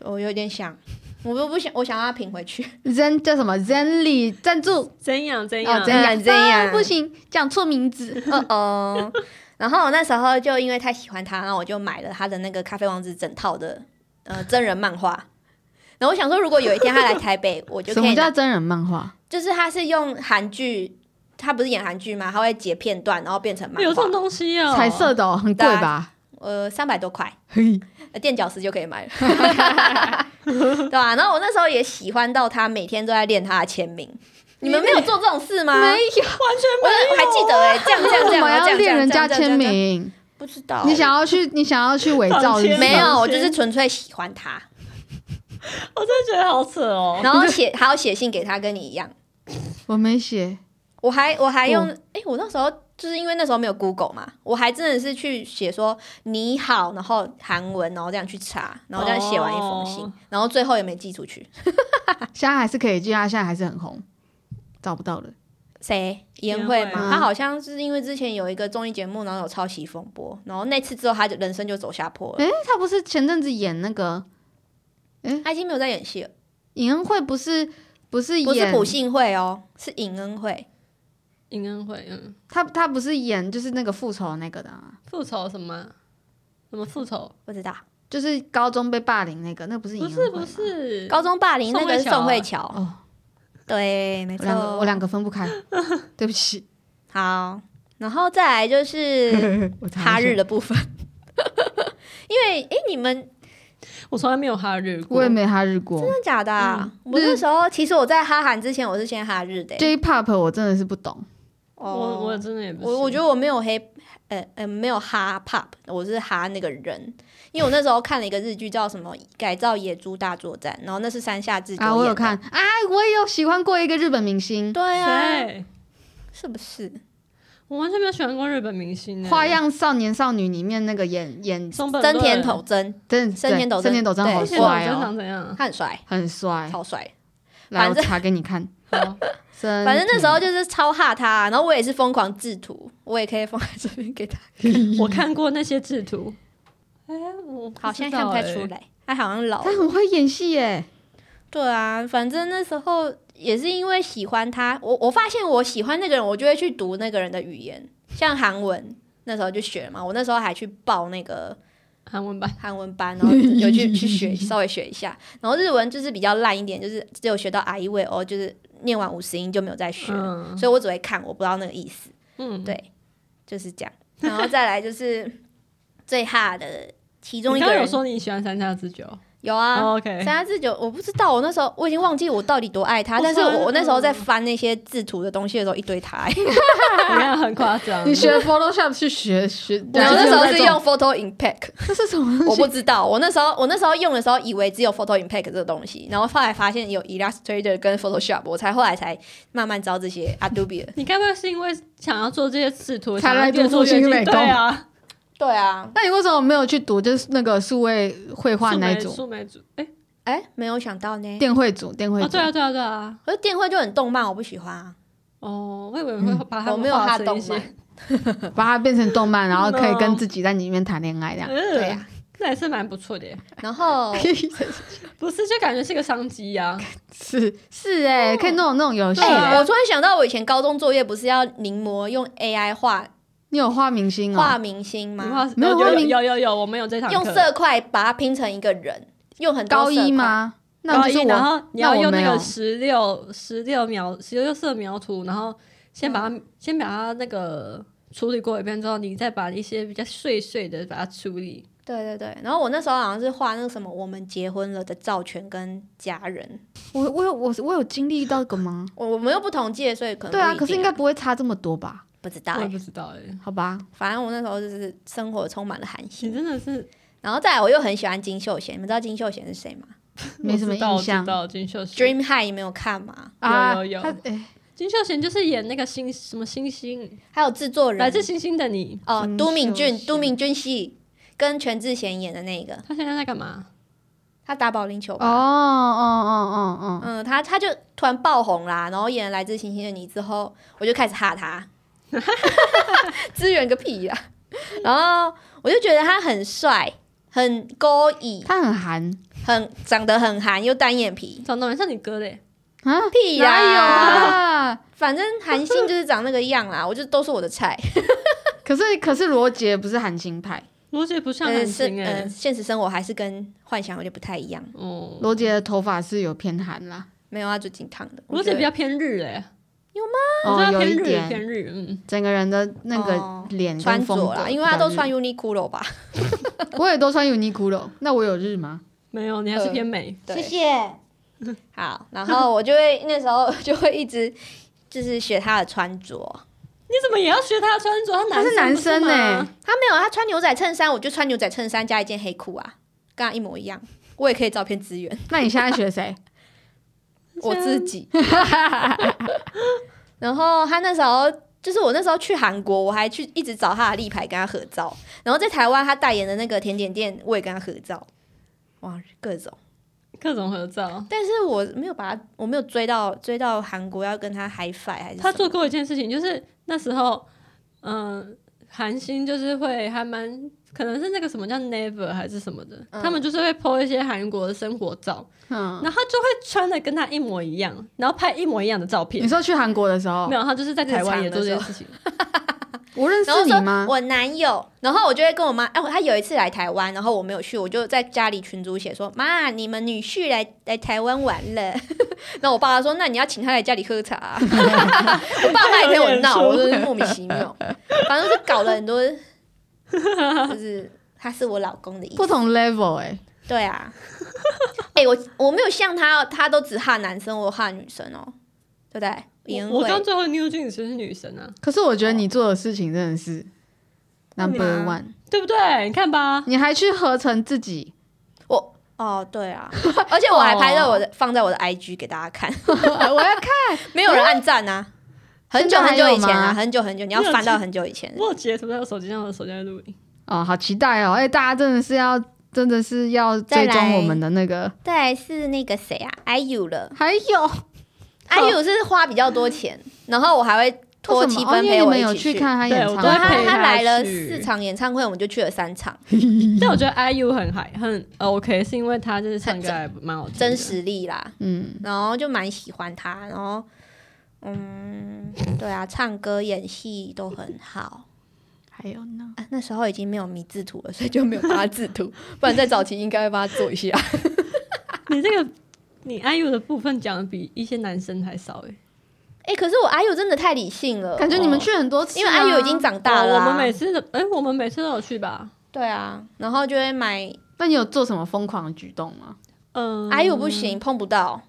我有点想，我都不想，我想要它平回去。Zen 叫什么？Zenly 赞助怎样怎哦样？怎样嗯怎样啊不行，讲错名字。哦 哦。然后我那时候就因为太喜欢他，然后我就买了他的那个咖啡王子整套的呃真人漫画。然后我想说，如果有一天他来台北，我就什可以什么叫真人漫画？就是他是用韩剧，他不是演韩剧吗？他会截片段，然后变成漫画有这种，东西哦，彩色的哦，很贵吧？呃，三百多块，嘿，呃垫脚石就可以买了，对吧、然后我那时候也喜欢到他每天都在练他的签名。你们没有做这种事吗？没有，完全我我还记得哎、这样这样这样，要练人家签？这样这样这样名？不知道，你想要去，你想要去伪造是不是？没有？我就是纯粹喜欢他，我真的觉得好扯哦。然后写还要写信给他，跟你一样。我没写。我还我还用哦哎、我那时候就是因为那时候没有 Google 嘛，我还真的是去写说你好，然后韩文，然后这样去查，然后这样写完一封信，哦然后最后也没寄出去。现在还是可以记，他现在还是很红，找不到了。谁？颜慧吗？嗯他好像是因为之前有一个综艺节目，然后有抄袭风波，然后那次之后他就人生就走下坡了。诶，他不是前阵子演那个他已经没有在演戏了，尹恩惠，不是不是不是演朴信惠哦，是尹恩惠。尹恩惠，嗯，他他不是演就是那个复仇那个的、啊，复仇什么？什么复仇？不知道，就是高中被霸凌那个，那不是尹不是恩惠吗？不是，高中霸凌那个是宋慧宋乔，哦，对，没错。我两个我两个分不开，对不起，好，然后再来就是 我查一哈下日的部分，因为诶，你们我从来没有哈日过，我也没哈日过。真的假的、啊？嗯。我那时候其实我在哈韩之前，我是先哈日的、J-pop 我真的是不懂，哦。我我真的也不，我我觉得我没有黑，呃呃，没有哈 pop，我是哈那个人，因为我那时候看了一个日剧叫什么《改造野猪大作战》，然后那是山下智久啊，我有看，啊，我也有喜欢过一个日本明星，对啊，是不是？我完全没有喜欢过日本明星呢。《花样少年少女》里面那个演演松本真田润斗真，真森田斗真。真田斗真对。好之前斗真帅哦，长怎样？他很帅，很帅。超帅。来，我反正查给你看。好。反反正那时候就是超哈他，然后我也是疯狂制图，我也可以放在这边给他。我看过那些制图，哎，我不好，现知在看不太出来，他好像老他很会演戏耶，对啊，反正那时候也是因为喜欢他，我我发现我喜欢那个人，我就会去读那个人的语言，像韩文那时候就学了嘛。我那时候还去报那个韩文班。韩文班，然后有去去学，稍微学一下。然后日文就是比较烂一点，就是只有学到啊一位哦，就是念完五十音就没有再学，嗯所以我只会看，我不知道那个意思。嗯，对，就是这样。然后再来就是最哈的其中一个人你刚刚有，说你喜欢山下之久，有啊。三加四九，我不知道，我那时候我已经忘记我到底多爱他，但是我我那时候在嗯翻那些制图的东西的时候，一堆他、欸。你看很夸张。你学 Photoshop 去学学，我那时候是用 Photo Impact，这是什么我？不知道，我那时候我那时候用的时候以为只有 Photo Impact 这个东西，然后后来发现有 Illustrator 跟 Photoshop，我才后来才慢慢知道这些 Adobe 的。你该不会是因为想要做这些制图，才来读复越做越精兴美工对啊，对啊，那你为什么没有去读就是那个数位绘画那一组？数媒组，哎，哎、没有想到呢。电绘组，电绘哦，组对。啊，对啊，对啊。可是电绘就很动漫，我不喜欢啊。哦，我以为会把它我没有他动成一些漫，把它变成动漫，然后可以跟自己在里面谈恋爱这样。对对啊，那还是蛮不错的耶。然后 不是，就感觉是个商机呀。是是哎、可以那种那种游戏我突然想到，我以前高中作业不是要临摹用 AI 画你有画明星画哦？明星吗？没有有有画明有有有，我们有这堂课用色块把它拼成一个人，用很多高色块？一吗？那高一，就是我然后你要那我没有用那个十六十六描十六色描图，然后先把它、嗯先把它那个处理过一遍之后，你再把一些比较碎碎的把它处理。对对对，然后我那时候好像是画那个什么“我们结婚了”的赵全跟家人，我我有我我有经历到这个吗？我我们又不同届，所以可能对啊，不一定可是应该不会差这么多吧？不知道、欸。我也不知道哎、好吧，反正我那时候就是生活充满了寒你心，真的是然后再来我又很喜欢金秀贤，你们知道金秀贤是谁吗？没什么道印象。知道金秀贤，？Dream High 你没有看吗？啊，有有有。他哎，金秀贤就是演那个星什么星星，还有制作人。来自星星的你，哦，都敏俊，都敏俊系跟全智贤演的那个，他现在在干嘛？他打保龄球哦吧。哦哦哦哦，嗯，他他就突然爆红啦，然后演了《来自星星的你》之后，我就开始哈他，支援个屁呀！然后我就觉得他很帅，很勾引，他很韩很长得很韩，又单眼皮，长得蛮像你哥嘞，啊，屁哪有！啊？反正韩信就是长那个样啦，我就都是我的菜。可是可是罗杰不是韩星派，罗杰不像呃，韩是星哎、呃，现实生活还是跟幻想有点不太一样。哦，罗杰的头发是有偏韩啦，没有，啊最近烫的。罗杰比较偏日哎、我哦觉得偏日有一点偏日，嗯，整个人的那个哦脸跟穿风格着啦，因为他都穿比 Uniqlo 吧。我也都穿 Uniqlo，那我有日吗？没有，你还是偏美。谢对，谢。好，然后我就会那时候就会一直就是学他的穿着。你怎么也要学他的穿着？他他是男生呢、他没有，他穿牛仔衬衫，我就穿牛仔衬衫加一件黑裤啊，跟他一模一样。我也可以照片资源那你现在学谁？我自己。然后他那时候就是我那时候去韩国，我还去一直找他的立牌跟他合照。然后在台湾他代言的那个甜点店，我也跟他合照。哇，各种。各种合照。但是我没有把他，我没有追到追到韩国要跟他 high five 还是他做过一件事情，就是那时候，嗯、韩星就是会还蛮可能是那个什么叫 Never 还是什么的，嗯他们就是会 po 一些韩国的生活照，嗯，然后就会穿的跟他一模一样，然后拍一模一样的照片你。说去韩国的时候没，有，他就是在台湾也做这件事情。我认然后说识你吗？我男友，然后我就会跟我妈，哎、他有一次来台湾，然后我没有去，我就在家里群组写说，妈，你们女婿来来台湾玩了。然后我爸说，那你要请他来家里喝茶、啊 我爸妈也陪我闹，我就是莫名其妙，反正就搞了很多，就是他是我老公的意思。不同 level 哎、对啊，哎、我我没有像他，他都只哈男生，我哈女生哦，对不对？我我刚，最后 New Jeans 是女生啊，可是我觉得你做的事情真的是 number one，对不对？你看吧，你还去合成自己，我哦，对啊，而且我还拍到我的，放在我的 IG 给大家看。我要看。没有人按赞啊，很久很久以前啊，很久很久，你要翻到很久以前。我有截图在我手机上，我的手机在录影。哦，好期待哦！哎、大家真的是要，真的是要追踪我们的那个，再来是那个谁啊，IU 了。还有，IU 是花比较多钱，然然后我还会拖为什么？七分陪我一起有去看他演对我唱会他来了四场演唱会，我们就去了三场，但我觉得 IU 很嗨，很 OK，是因为他就是唱歌还蛮好。真实力啦，嗯，然后就蛮喜欢他，然后嗯，对啊，唱歌演戏都很好。还有呢，啊，那时候已经没有迷字图了，所以就没有帮他制图，不然在早期应该会帮他做一下。你这个你 IU 的部分讲的比一些男生还少哎、哎、可是我 IU 真的太理性了，感觉你们去很多次、啊，因为 IU 已经长大了啊、哦我们每次的哎、我们每次都有去吧？对啊，然后就会买那你有做什么疯狂的举动吗？嗯，，IU 不行，碰不到，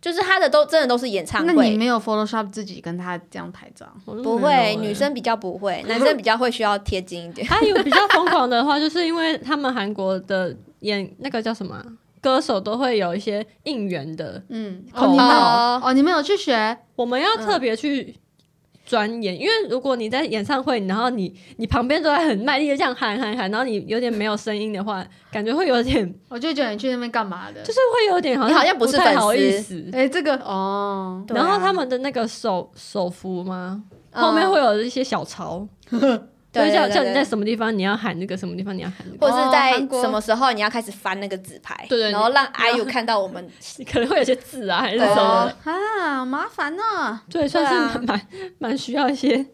就是他的都真的都是演唱会。那你没有 Photoshop 自己跟他这样拍照？不会，女生比较不会，男生比较会需要贴近一点。他有比较疯狂的话，就是因为他们韩国的演那个叫什么啊歌手都会有一些应援的，嗯，口哦，你们有号哦，你们有去学？我们要特别去钻研，因为如果你在演唱会，然后你你旁边都在很卖力的这样喊喊喊，然后你有点没有声音的话，感觉会有点，我就觉得你去那边干嘛的？就是会有点好像你好像不是太好意思。哎、这个哦，然后他们的那个手手幅吗？嗯后面会有一些小抄，对 就是叫叫你对对在什么地方你要喊那个，什么地方你要喊那个，或是在什么时候你要开始翻那个纸牌，对对然后让你要 IU 看到我们。可能会有些字啊还是对什么，啊，麻烦呢、对，算是蛮蛮需要一些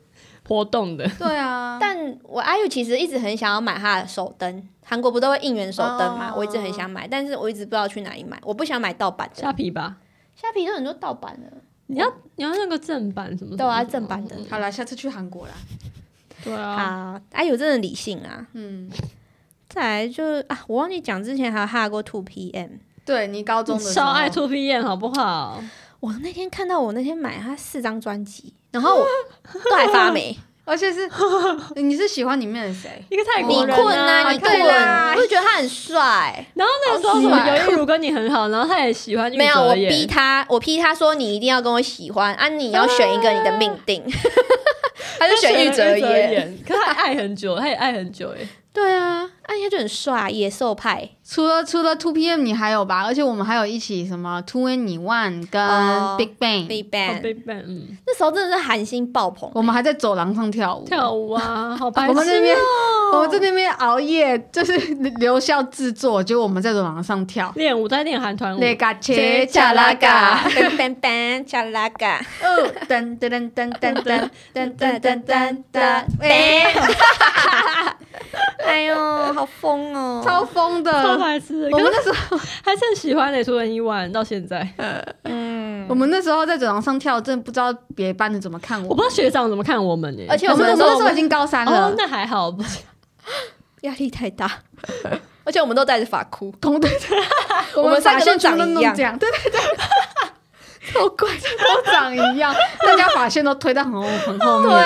活动的。对啊，但我 IU 其实一直很想要买他的手灯，韩国不都会应援手灯嘛？哦我一直很想买，但是我一直不知道去哪里买。我不想买盗版的，虾皮吧，虾皮都很多盗版的，你要你要那个正版什么什么？对啊，正版的。好了，下次去韩国啦。对啊，啊，IU 真的理性啊。嗯，再来就是啊，我忘记讲之前还有哈过 Two PM。对你高中的时候超爱 Two PM 好不好？我那天看到我那天买他四张专辑，然后我 都还发霉，而且是 你是喜欢里面的谁？一个泰李国人困啊，李对困，啦我就觉得他很帅。然后那个时候什么好帅尤一如跟你很好，然后他也喜欢玉没有，我泽演逼他，我逼他说你一定要跟我喜欢啊！你要选一个你的命定，他就选玉泽演。演，可他也爱很久，他也爱很久哎。对啊，啊，他就很帅，野兽派。除了除了 Two PM 你还有吧？而且我们还有一起什么 Two and One 跟哦 Big Bang，、Big 哦 Bang，，Big Bang，嗯，那时候真的是韩星爆棚。我们还在走廊上跳舞。跳舞啊，好白痴我们那边哦 我们在那边熬夜，就是留校制作，结果我们在走廊上跳。练舞在练韩团舞，那嘎切恰拉嘎，，bang bang bang，恰拉嘎，哦，噔噔噔噔噔噔噔噔噔噔噔，哎，哎呦，好疯哦！超疯的。超白痴的。我们那时候，还是很喜欢的，除了一万到现在，嗯，我们那时候在走廊上跳，真的不知道别班的怎么看我。我不知道学长怎么看我们呢。而且我们那时候已经高三哦了，，那还好，不 是压力太大，而且我们都戴着发箍。同对对，我们三个都长一样。这样，对对对，超怪，都长一样，大家发线都推到很后很后面，啊，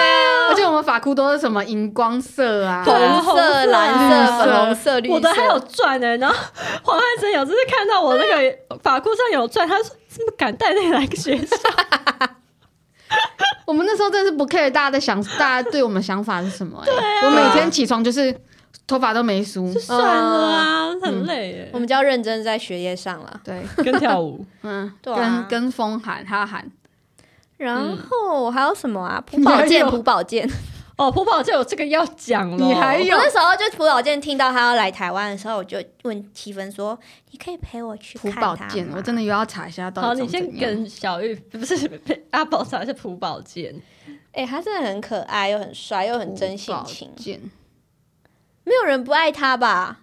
而且我们发箍都是什么荧光色啊，红色、蓝色、红色、绿色。我的还有钻呢。然后黄汉生有次是看到我那个发箍上有钻，他说怎么敢带那个来学校？我们那时候真的是不 care 大家的想，大家对我们想法是什么、欸？啊我每天起床就是头发都没梳就，算了啊，很累耶我。们就要认真在学业上了。对，跟跳舞，嗯，对啊跟跟风喊，他喊，然后还有什么啊？朴你还宝剑，有朴宝剑。哦，朴宝剑有这个要讲了，你还有我那时候就朴宝剑听到他要来台湾的时候，我就问七分说：“你可以陪我去朴看他宝剑，吗我真的又要查一下到好，你先跟小玉不是阿宝查一下朴宝剑，哎、他真的很可爱，又很帅，又很真性情没有人不爱他吧？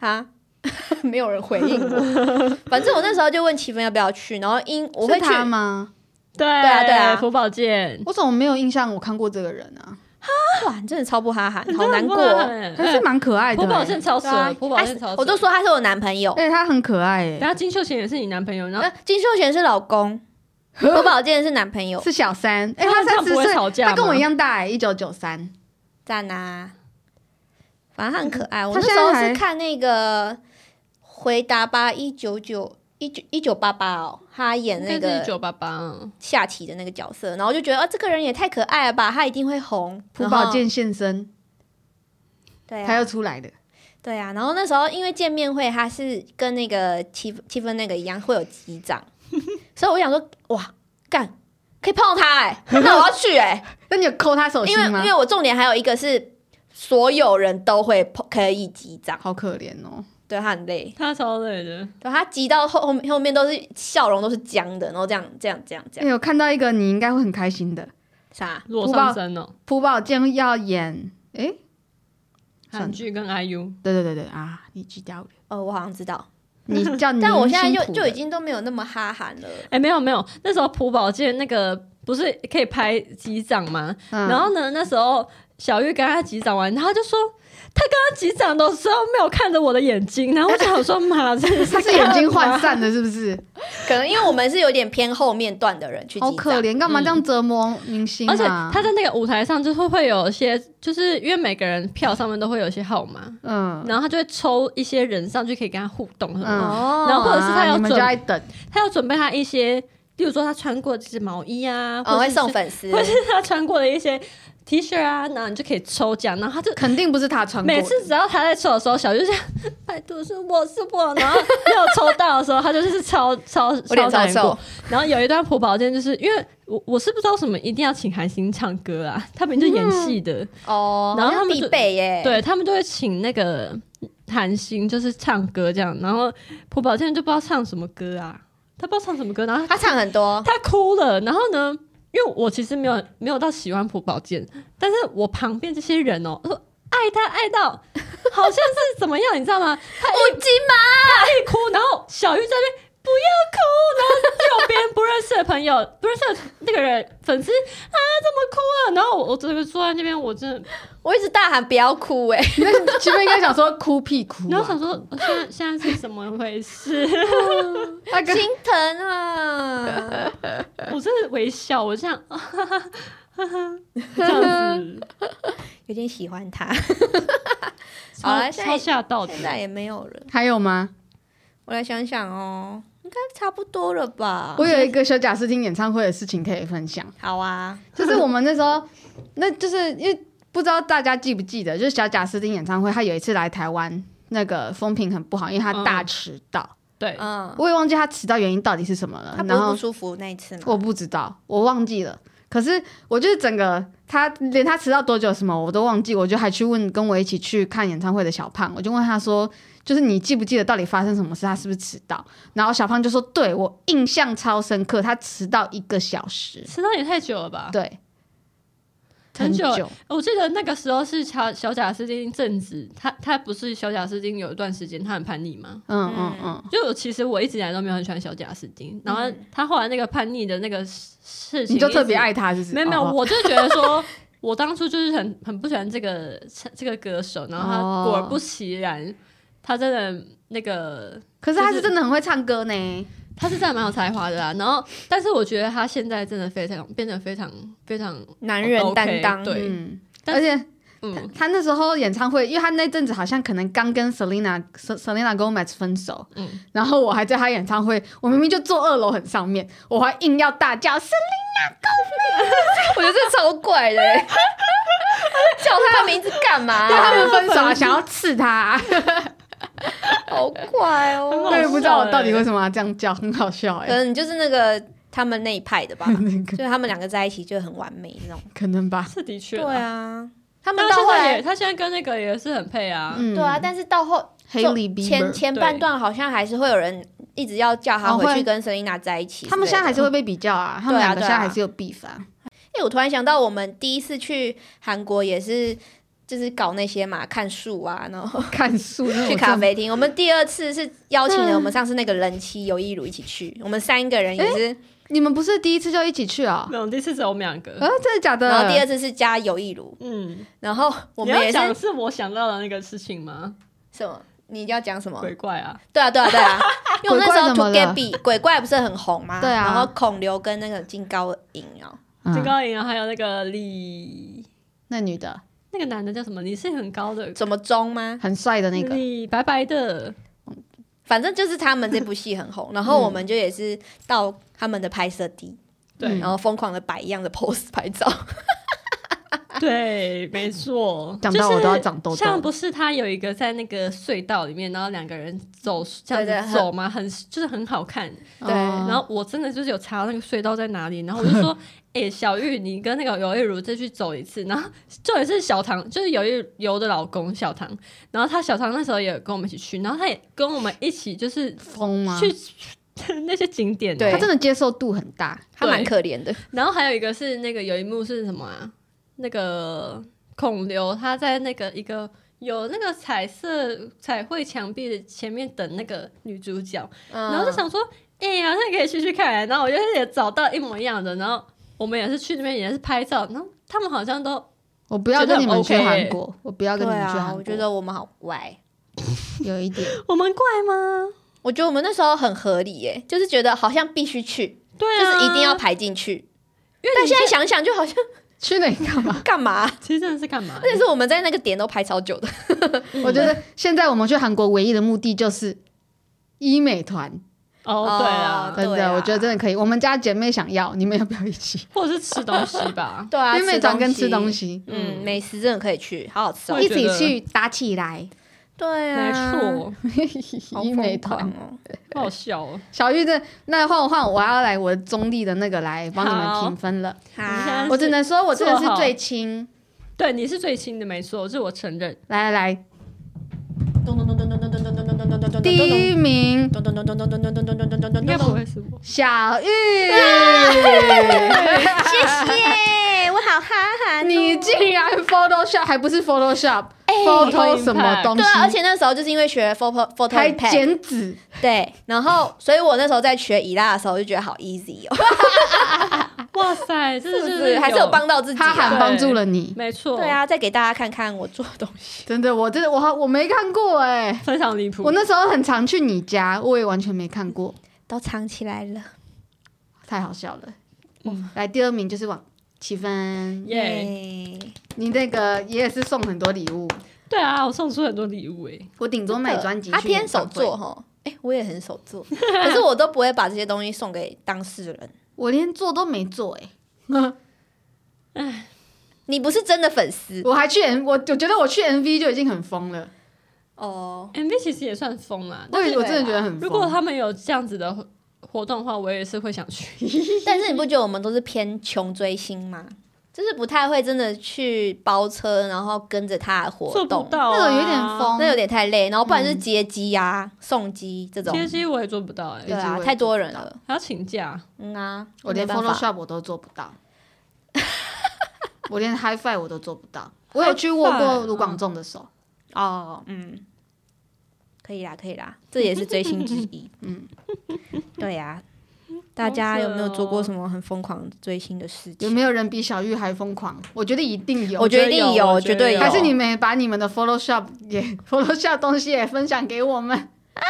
啊？没有人回应我。反正我那时候就问七分要不要去，然后因我会去，是他吗？对啊对啊。朴宝剑，我怎么没有印象我看过这个人啊？哇，你真的超不哈韩，好难过、不好哦。看他是蛮可爱的、朴宝欸，剑超对啊水，朴宝剑超，我都说他是我男朋友，而且他很可爱诶、然后金秀贤也是你男朋友，然后呃金秀贤是老公，朴宝剑是男朋友，是小三，哎、他三十岁，吵架吗？他跟我一样大哎、一九九三。赞啊！反正他很可爱。我他那时候是看那个《回答吧一九九一九一九八八》哦，他演那个九八八，嗯下棋的那个角色，然后就觉得啊，这个人也太可爱了吧，他一定会红。朴宝剑现身，对他又啊，出来的。对啊。然后那时候因为见面会，他是跟那个七七分那个一样，会有击掌，所以我想说，哇，干可以碰到他哎、那我要去哎、那你有抠他手心吗因为？我重点还有一个是所有人都会碰可以击掌，好可怜哦。对他很累。他超累的，对，他急到后后面后面都是笑容都是僵的，然后这样这样这样这哎、样，有看到一个你应该会很开心的，啥？裸朴宝上身哦，朴宝剑要演，哎、韩剧跟 IU，对对对对啊，你知道的，哦，我好像知道，你叫 但我现在就就已经都没有那么哈韩了。哎，没有没有，那时候朴宝剑那个不是可以拍机长吗？嗯。然后呢，那时候小玉跟他击掌完，然后他就说他刚刚击掌的时候没有看着我的眼睛，然后我就想说妈，真的是他是眼睛涣散的，是不是？可能因为我们是有点偏后面段的人去好可怜，干嘛这样折磨明星啊？而且他在那个舞台上就会会有一些，就是因为每个人票上面都会有一些号码，嗯。然后他就会抽一些人上去可以跟他互动什么。然后或者是他有啊你们就准在等，他要准备他一些，例如说他穿过这只毛衣啊，或者是送粉丝，或者是他穿过的一些 T 恤啊，然后你就可以抽奖，然后他就肯定不是他穿过。每次只要他在抽的时候，小玉就这样，拜托是我是我，然后没有抽到的时候，他就是超 超超难过。然后有一段朴宝剑，就是因为我我是不知道什么一定要请韩星唱歌啊，他们就演戏的，哦，然后他们就对他们就会请那个韩星就是唱歌这样，然后朴宝剑就不知道唱什么歌啊，他不知道唱什么歌，然后他唱很多，他哭了，然后呢，因为我其实没有没有到喜欢朴宝剑，但是我旁边这些人哦，说爱他爱到好像是怎么样，你知道吗？他一金嘛他一哭，然后小玉在那边不要哭，然后右边不认识的朋友，不认识的那个人粉丝啊怎么哭了？然后我我这个坐在那边，我真的，我一直大喊不要哭哎，你那前面应该想说哭屁哭啊，然后想说呃现在现在是怎么回事？那个心疼啊，我真的微笑，我这样，哈哈哈哈这样子，有点喜欢他，好了现在超吓到的现。在也没有了，还有吗？我来想想哦，应该差不多了吧？我有一个小贾斯汀演唱会的事情可以分享，好啊，就是我们那时候，那就是因为不知道大家记不记得，就是小贾斯汀演唱会，他有一次来台湾，那个风评很不好，因为他大迟到，对，嗯，我也忘记他迟到原因到底是什么了他。不是不舒服那一次吗？我不知道，我忘记了。可是我就是整个他连他迟到多久什么我都忘记，我就还去问跟我一起去看演唱会的小胖，我就问他说，就是你记不记得到底发生什么事？他是不是迟到？然后小胖就说，对我印象超深刻，他迟到一个小时。迟到也太久了吧？对，很久久，我记得那个时候是小小贾斯汀正值他他不是小贾斯汀有一段时间他很叛逆吗？嗯嗯嗯，就其实我一直以来都没有很喜欢小贾斯汀，然后他后来那个叛逆的那个事情，你就特别爱。他，就是没有没有，哦我就觉得说，我当初就是很很不喜欢这个这个歌手，然后他哦果不其然，他真的那个可是他是真的很会唱歌呢。他是真的蛮有才华的啦。然后，但是我觉得他现在真的非常变得非常非常男人担当。对。嗯，而且嗯，他那时候演唱会，因为他那阵子好像可能刚跟 Selena Selena Gomez 分手，嗯。然后我还在他演唱会，我明明就坐二楼很上面，我还硬要大叫 Selena，我觉得这超怪的。欸，叫他的名字干嘛？跟他啊？们分手啊，想要刺他，好怪哦。我也不知道我到底为什么要这样叫，很好笑哎、可能你就是那个他们那一派的吧，就是他们两个在一起就很完美那种。可能吧，是的确。对啊，他们他到后也，来，他现在跟那个也是很配啊。嗯，对啊，但是到后前前半段好像还是会有人一直要叫他回去跟 Selina 在一起。他们现在还是会被比较啊，他们对啊。两个现在还是有 beef 啊，哎、我突然想到，我们第一次去韩国也是，就是搞那些嘛，看树啊，然后看树去咖啡厅。我们第二次是邀请了嗯我们上次那个人妻尤一如一起去，我们三个人也是。你们不是第一次就一起去啊？没有，第一次只有我们两个。啊，真的假的？然后第二次是加尤一如，嗯，然后我你们也是是我想到的那个事情吗？什么？你要讲什么？鬼怪啊，对啊，对啊，对啊，因为我那时候 To 了 Get B 鬼怪不是很红吗？对啊然后孔刘跟那个金高银哦，嗯金高银啊，还有那个李，那女的那个男的叫什么？你是很高的怎么中吗？很帅的那个，李白白的，反正就是他们这部戏很红，然后我们就也是到他们的拍摄地，对嗯然后疯狂的摆一样的 pose 拍照。对，没错，讲到我都要长痘痘像不是他有一个在那个隧道里面，然后两个人走这样子走嘛？很就是很好看。对哦然后我真的就是有查到那个隧道在哪里，然后我就说，哎、小玉，你跟那个尤一如再去走一次。然后重点是小唐，就是尤一尤的老公小唐，然后他小唐那时候也跟我们一起去，然后他也跟我们一起就是疯吗？去 那些景点。对他真的接受度很大，他蛮可怜的，然后还有一个是那个有一幕是什么啊？那个孔刘他在那个一个有那个彩色彩绘墙壁的前面等那个女主角，然然后就想说，哎、呀，那可以去去看、然后我就也找到一模一样的，然后我们也是去那边也是拍照，然后他们好像都我不要跟你们去韩国，我不要跟你们去韩国。我觉得我们好怪。有一点，我们怪吗？我觉得我们那时候很合理耶，就是觉得好像必须去，对啊，就是一定要排进去。因为你但现在想想，就好像去那里干嘛？干嘛？其实真的是干嘛？而且是我们在那个点都排超久的。我觉得现在我们去韩国唯一的目的就是医美团，哦，对啊，真的，我觉得真的可以。我们家姐妹想要，你们要不要一起？或者是吃东西吧。对啊，医美团跟吃东西，嗯，美食真的可以去，好好吃哦我。也觉得去打起来。对啊，没错，好美团。哦，好笑哦。小玉，那那换我换，我要来我中立的那个来帮你们评分了。好，我只能说，我真的是最轻，对，你是最轻的，没错，这我承认。来来来，咚咚咚咚咚咚咚咚咚咚咚咚咚咚，第一名，咚咚咚咚咚咚咚咚咚咚咚，会不会是我？小玉，谢谢，我好憨憨，你竟然 Photoshop 还不是 Photoshop？Photoshop，Photo 什么东西？对啊，而且那时候就是因为学 photo photo 还 pad，剪纸，对，然后所以我那时候在学伊拉的时候就觉得好 easy 哦，哇塞，这是不？是还是有帮到自己啊？他还帮助了你。没错，对，啊，再给大家看看我做的东西。真的，我真的我我没看过哎、非常离谱。我那时候很常去你家，我也完全没看过，都藏起来了，太好笑了。嗯来，第二名就是往七分，耶，耶！你那个也是送很多礼物，对啊，我送出很多礼物诶。我顶多买专辑。他偏手做，哈，哎，我也很手做，可是我都不会把这些东西送给当事人。我连做都没做哎、你不是真的粉丝我还去 M，我我觉得我去 MV 就已经很疯了，哦，MV 其实也算疯啦，我但是我真的觉得很疯。如果他们有这样子的活活动的话，我也是会想去。但是你不觉得我们都是偏穷追星吗？就是不太会真的去包车，然后跟着他的活做不动，到、啊，那种有点疯，那有点太累。然后不然就是接机啊、送机这种，接机我也做不到哎、对啊，太多人了。还要请假。嗯啊，我连 Photoshop 我都做不到，我连 HiFi 我都做不到。我有去握过卢广仲的手，哦，嗯，可以啦，可以啦，这也是追星之一。嗯，对呀、大家有没有做过什么很疯狂追星的事情？有没有人比小玉还疯狂？我觉得一定有。我觉得一定有，我觉得有绝对有。还是你们把你们的 Photoshop 也 Photoshop 东西也分享给我们啊。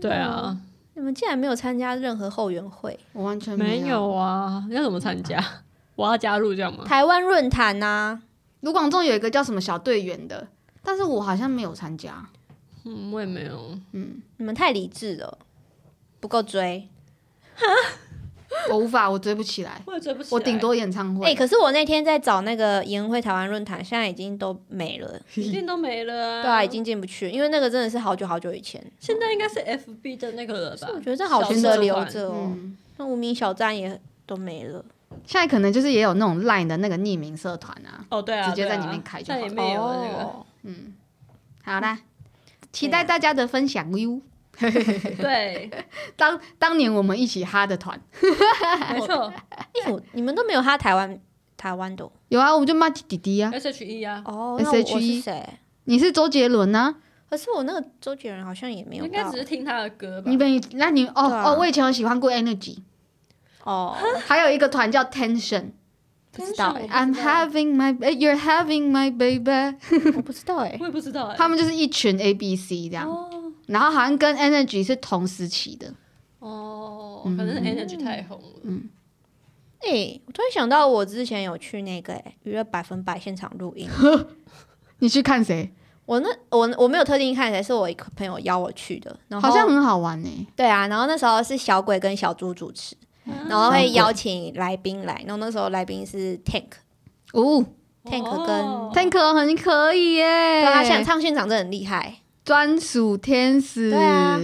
对啊，你们竟然没有参加任何后援会？我完全有。没有啊，要怎么参加？我要加入这样吗？台湾论坛呐，卢广仲有一个叫什么小队员的，但是我好像没有参加。嗯，我也没有。嗯，你们太理智了，不够追。我无法，我追不起来。我也追不起来我顶多演唱哎、会。可是我那天在找那个研会台湾论坛，现在已经都没了。已经都没了、啊。对啊，已。经进不去，因为那个真的是好久好久以前。现在应该是 FB 的那个了吧？我觉得这好值得留着哦。嗯，那无名小站也都没了。现在可能就是也有那种 Line 的那个匿名社团啊。哦，对啊，直接在里面开就好在里面有那个。哦嗯，好啦，期待大家的分享哟。对，当当年我们一起哈的团，没错哎、我你们都没有哈台湾台湾的哦有啊，我们就骂弟弟啊。，SHE 啊，SHE 谁？你是周杰伦啊？可是我那个周杰伦好像也没有到应该只是听他的歌吧你？们那你哦、啊哦，我以前有喜欢过 Energy，哦，还有一个团叫 Tension。不知道哎、I'm having my, you're having my baby。我不知道哎、我也不知道哎。他们就是一群 A B C 这样，哦然后好像跟 Energy 是同时期的。哦，嗯可能是 Energy 太红了。哎、我突然想到，我之前有去那个哎娱乐百分百现场录音。你去看谁？我那我我没有特定看谁，是我一个朋友邀我去的。然后好像很好玩呢、对啊，然后那时候是小鬼跟小猪主持，然后会邀请来宾来。然后那时候来宾是 Tank，哦 Tank 跟哦，Tank 很可以耶、对啊他现唱现场真的很厉害，专属天使，对啊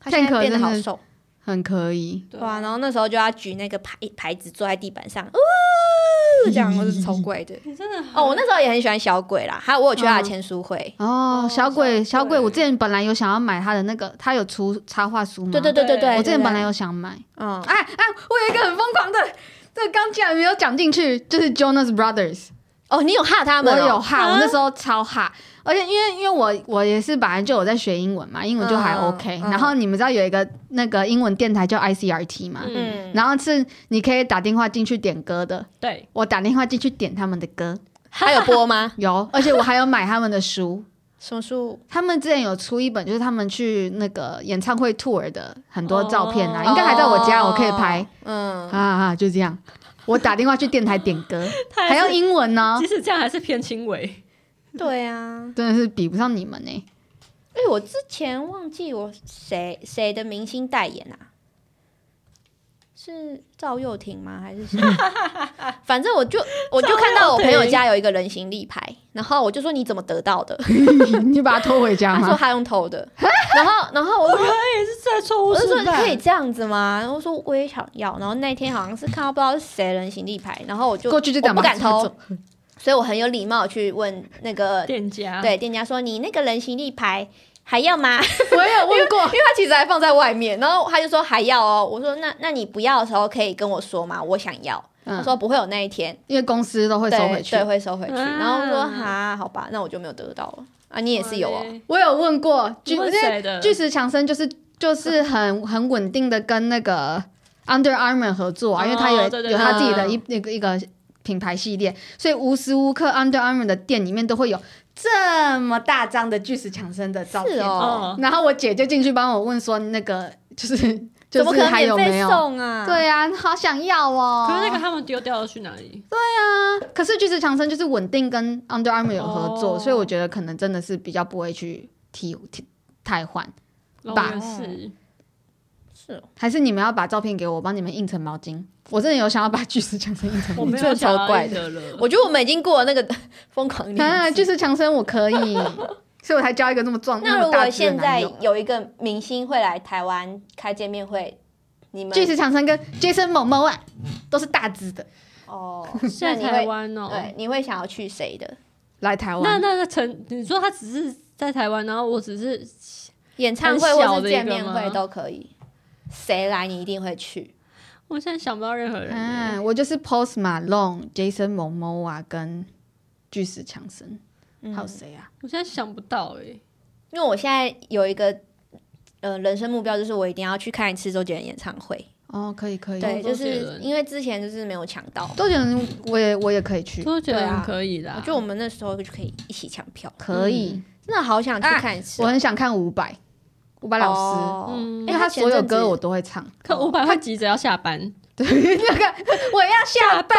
他现在变得好瘦。很可以。对对啊，然后那时候就要举那个牌牌子坐在地板上，呜，这样我是超怪的。你真的哦，我那时候也很喜欢小鬼啦，还有我有去他的嗯签书会。哦，哦小鬼，小鬼，我之前本来有想要买他的那个，他有出插画书吗？对对对对对，对我之前本来，有想买。嗯，哎哎，我有一个很疯狂的，这个刚竟然没有讲进去，就是 Jonas Brothers。哦，你有哈他们、哦？我有哈，啊我那时候超哈，而且因为因为我我也是本来就有在学英文嘛，英文就还嗯 OK、嗯然后你们知道有一个那个英文电台叫 ICRT 嘛，嗯，嗯，然后是你可以打电话进去点歌的，对，我打电话进去点他们的歌，还有播吗？有，而且我还有买他们的书。什么书？他们之前有出一本，就是他们去那个演唱会 tour 的很多照片啊，哦应该还在我家，我可以拍。嗯，啊啊，就这样。我打电话去电台点歌，还要英文呢即，使这样还是偏轻微。对啊。真的是比不上你们呢、哎、我之前忘记我谁谁的明星代言啊？是赵又廷吗？还是谁？反正我就我就看到我朋友家有一个人形立牌，然后我就说你怎么得到的？你把它偷回家吗？他说他用偷的，然后然后我说也是在错误我就说示。可以这样子吗？然后我说我也想要，然后那天好像是看到不知道是谁人行立牌，然后我就过去就讲我不敢偷所以我很有礼貌去问那个店家，对店家说你那个人行立牌还要吗？我有问过因，为他其实还放在外面，然后他就说还要哦。我说那那你不要的时候可以跟我说嘛，我想要。他嗯，说不会有那一天，因为公司都会收回去对，。会收回去。啊然后我说哈，好吧，那我就没有得到了啊。你也是有哦，我有问过，巨因为问谁的？巨石强森就是就是很很稳定的跟那个 Under Armour 合作啊，因为他有有他自己的嗯一那个一个品牌系列，所以无时无刻 Under Armour 的店里面都会有这么大张的巨石强森的照片。哦，哦，然后我姐就进去帮我问说，那个就是怎么可能免费还有没有？送啊？对啊，好想要哦。可是那个他们丢掉了去哪里？可是巨石强森就是稳定跟 Under Armour 有合作，哦所以我觉得可能真的是比较不会去替替汰换。哦吧是，是哦，还是你们要把照片给我，我帮你们印成毛巾。我真的有想要把巨石强森印成毛巾。我没这个有超怪的了。我觉得我们已经过了那个 疯狂啊，年纪。巨石强森我可以，所以我才交一个那么壮、那如么大只的果现在。有一个明星会来台湾开见面会，你们巨石强森跟 Jason 某某啊，都是大只的，哦，在台湾哦，对，你会想要去谁的来台湾。那那个陈，你说他只是在台湾，然后我只是演唱会或是见面会都可以，谁来你一定会去。我现在想不到任何人耶。嗯，我就是 Post Malone、Jason 某某啊，跟巨石强森，嗯还有谁啊？我现在想不到哎。因为我现在有一个呃人生目标，就是我一定要去看一次周杰伦演唱会。哦，可以可以。对，就是因为之前就是没有抢到，周杰伦我也我也可以去，都觉得对啊可以的。我觉得我们那时候就可以一起抢票，可以。真的好想去啊看一次哦。我很想看伍佰，伍佰老师，因为他所有歌我都会唱。可五百会急着要下班，对那个 我要下班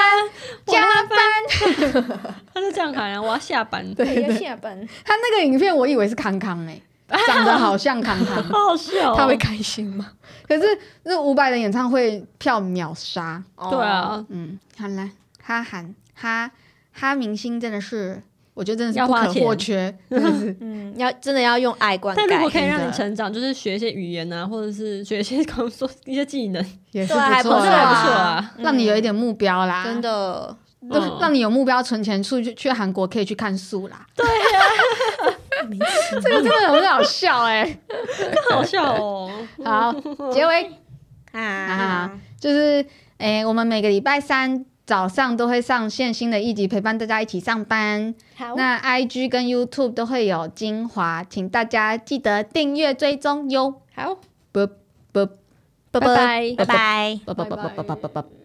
加班，他就这样喊啊，我要下班，对，要下班，他那个影片我以为是康康哎、长得好像康康，好好笑哦。他会开心吗？可是那五百的演唱会票秒杀。对啊，嗯，好啦，哈韩哈哈明星真的是，我觉得真的是不可或缺，真的是。嗯，要真的要用爱灌但如果溉。可以让你成长，就是学一些语言啊，或者是学一些工作一些技能，也是不错错这还不，错啊。让你有一点目标啦，真的，让你有目标存钱出去去韩国可以去看书啦。对呀。这个真的很好笑哎好笑哦。好结尾。啊就是哎我们每个礼拜三早上都会上线新的一集陪伴大家一起上班。那 ig 跟 youtube 都会有精华请大家记得订阅追踪哟。好。拜拜拜拜。拜拜拜拜拜拜拜拜拜拜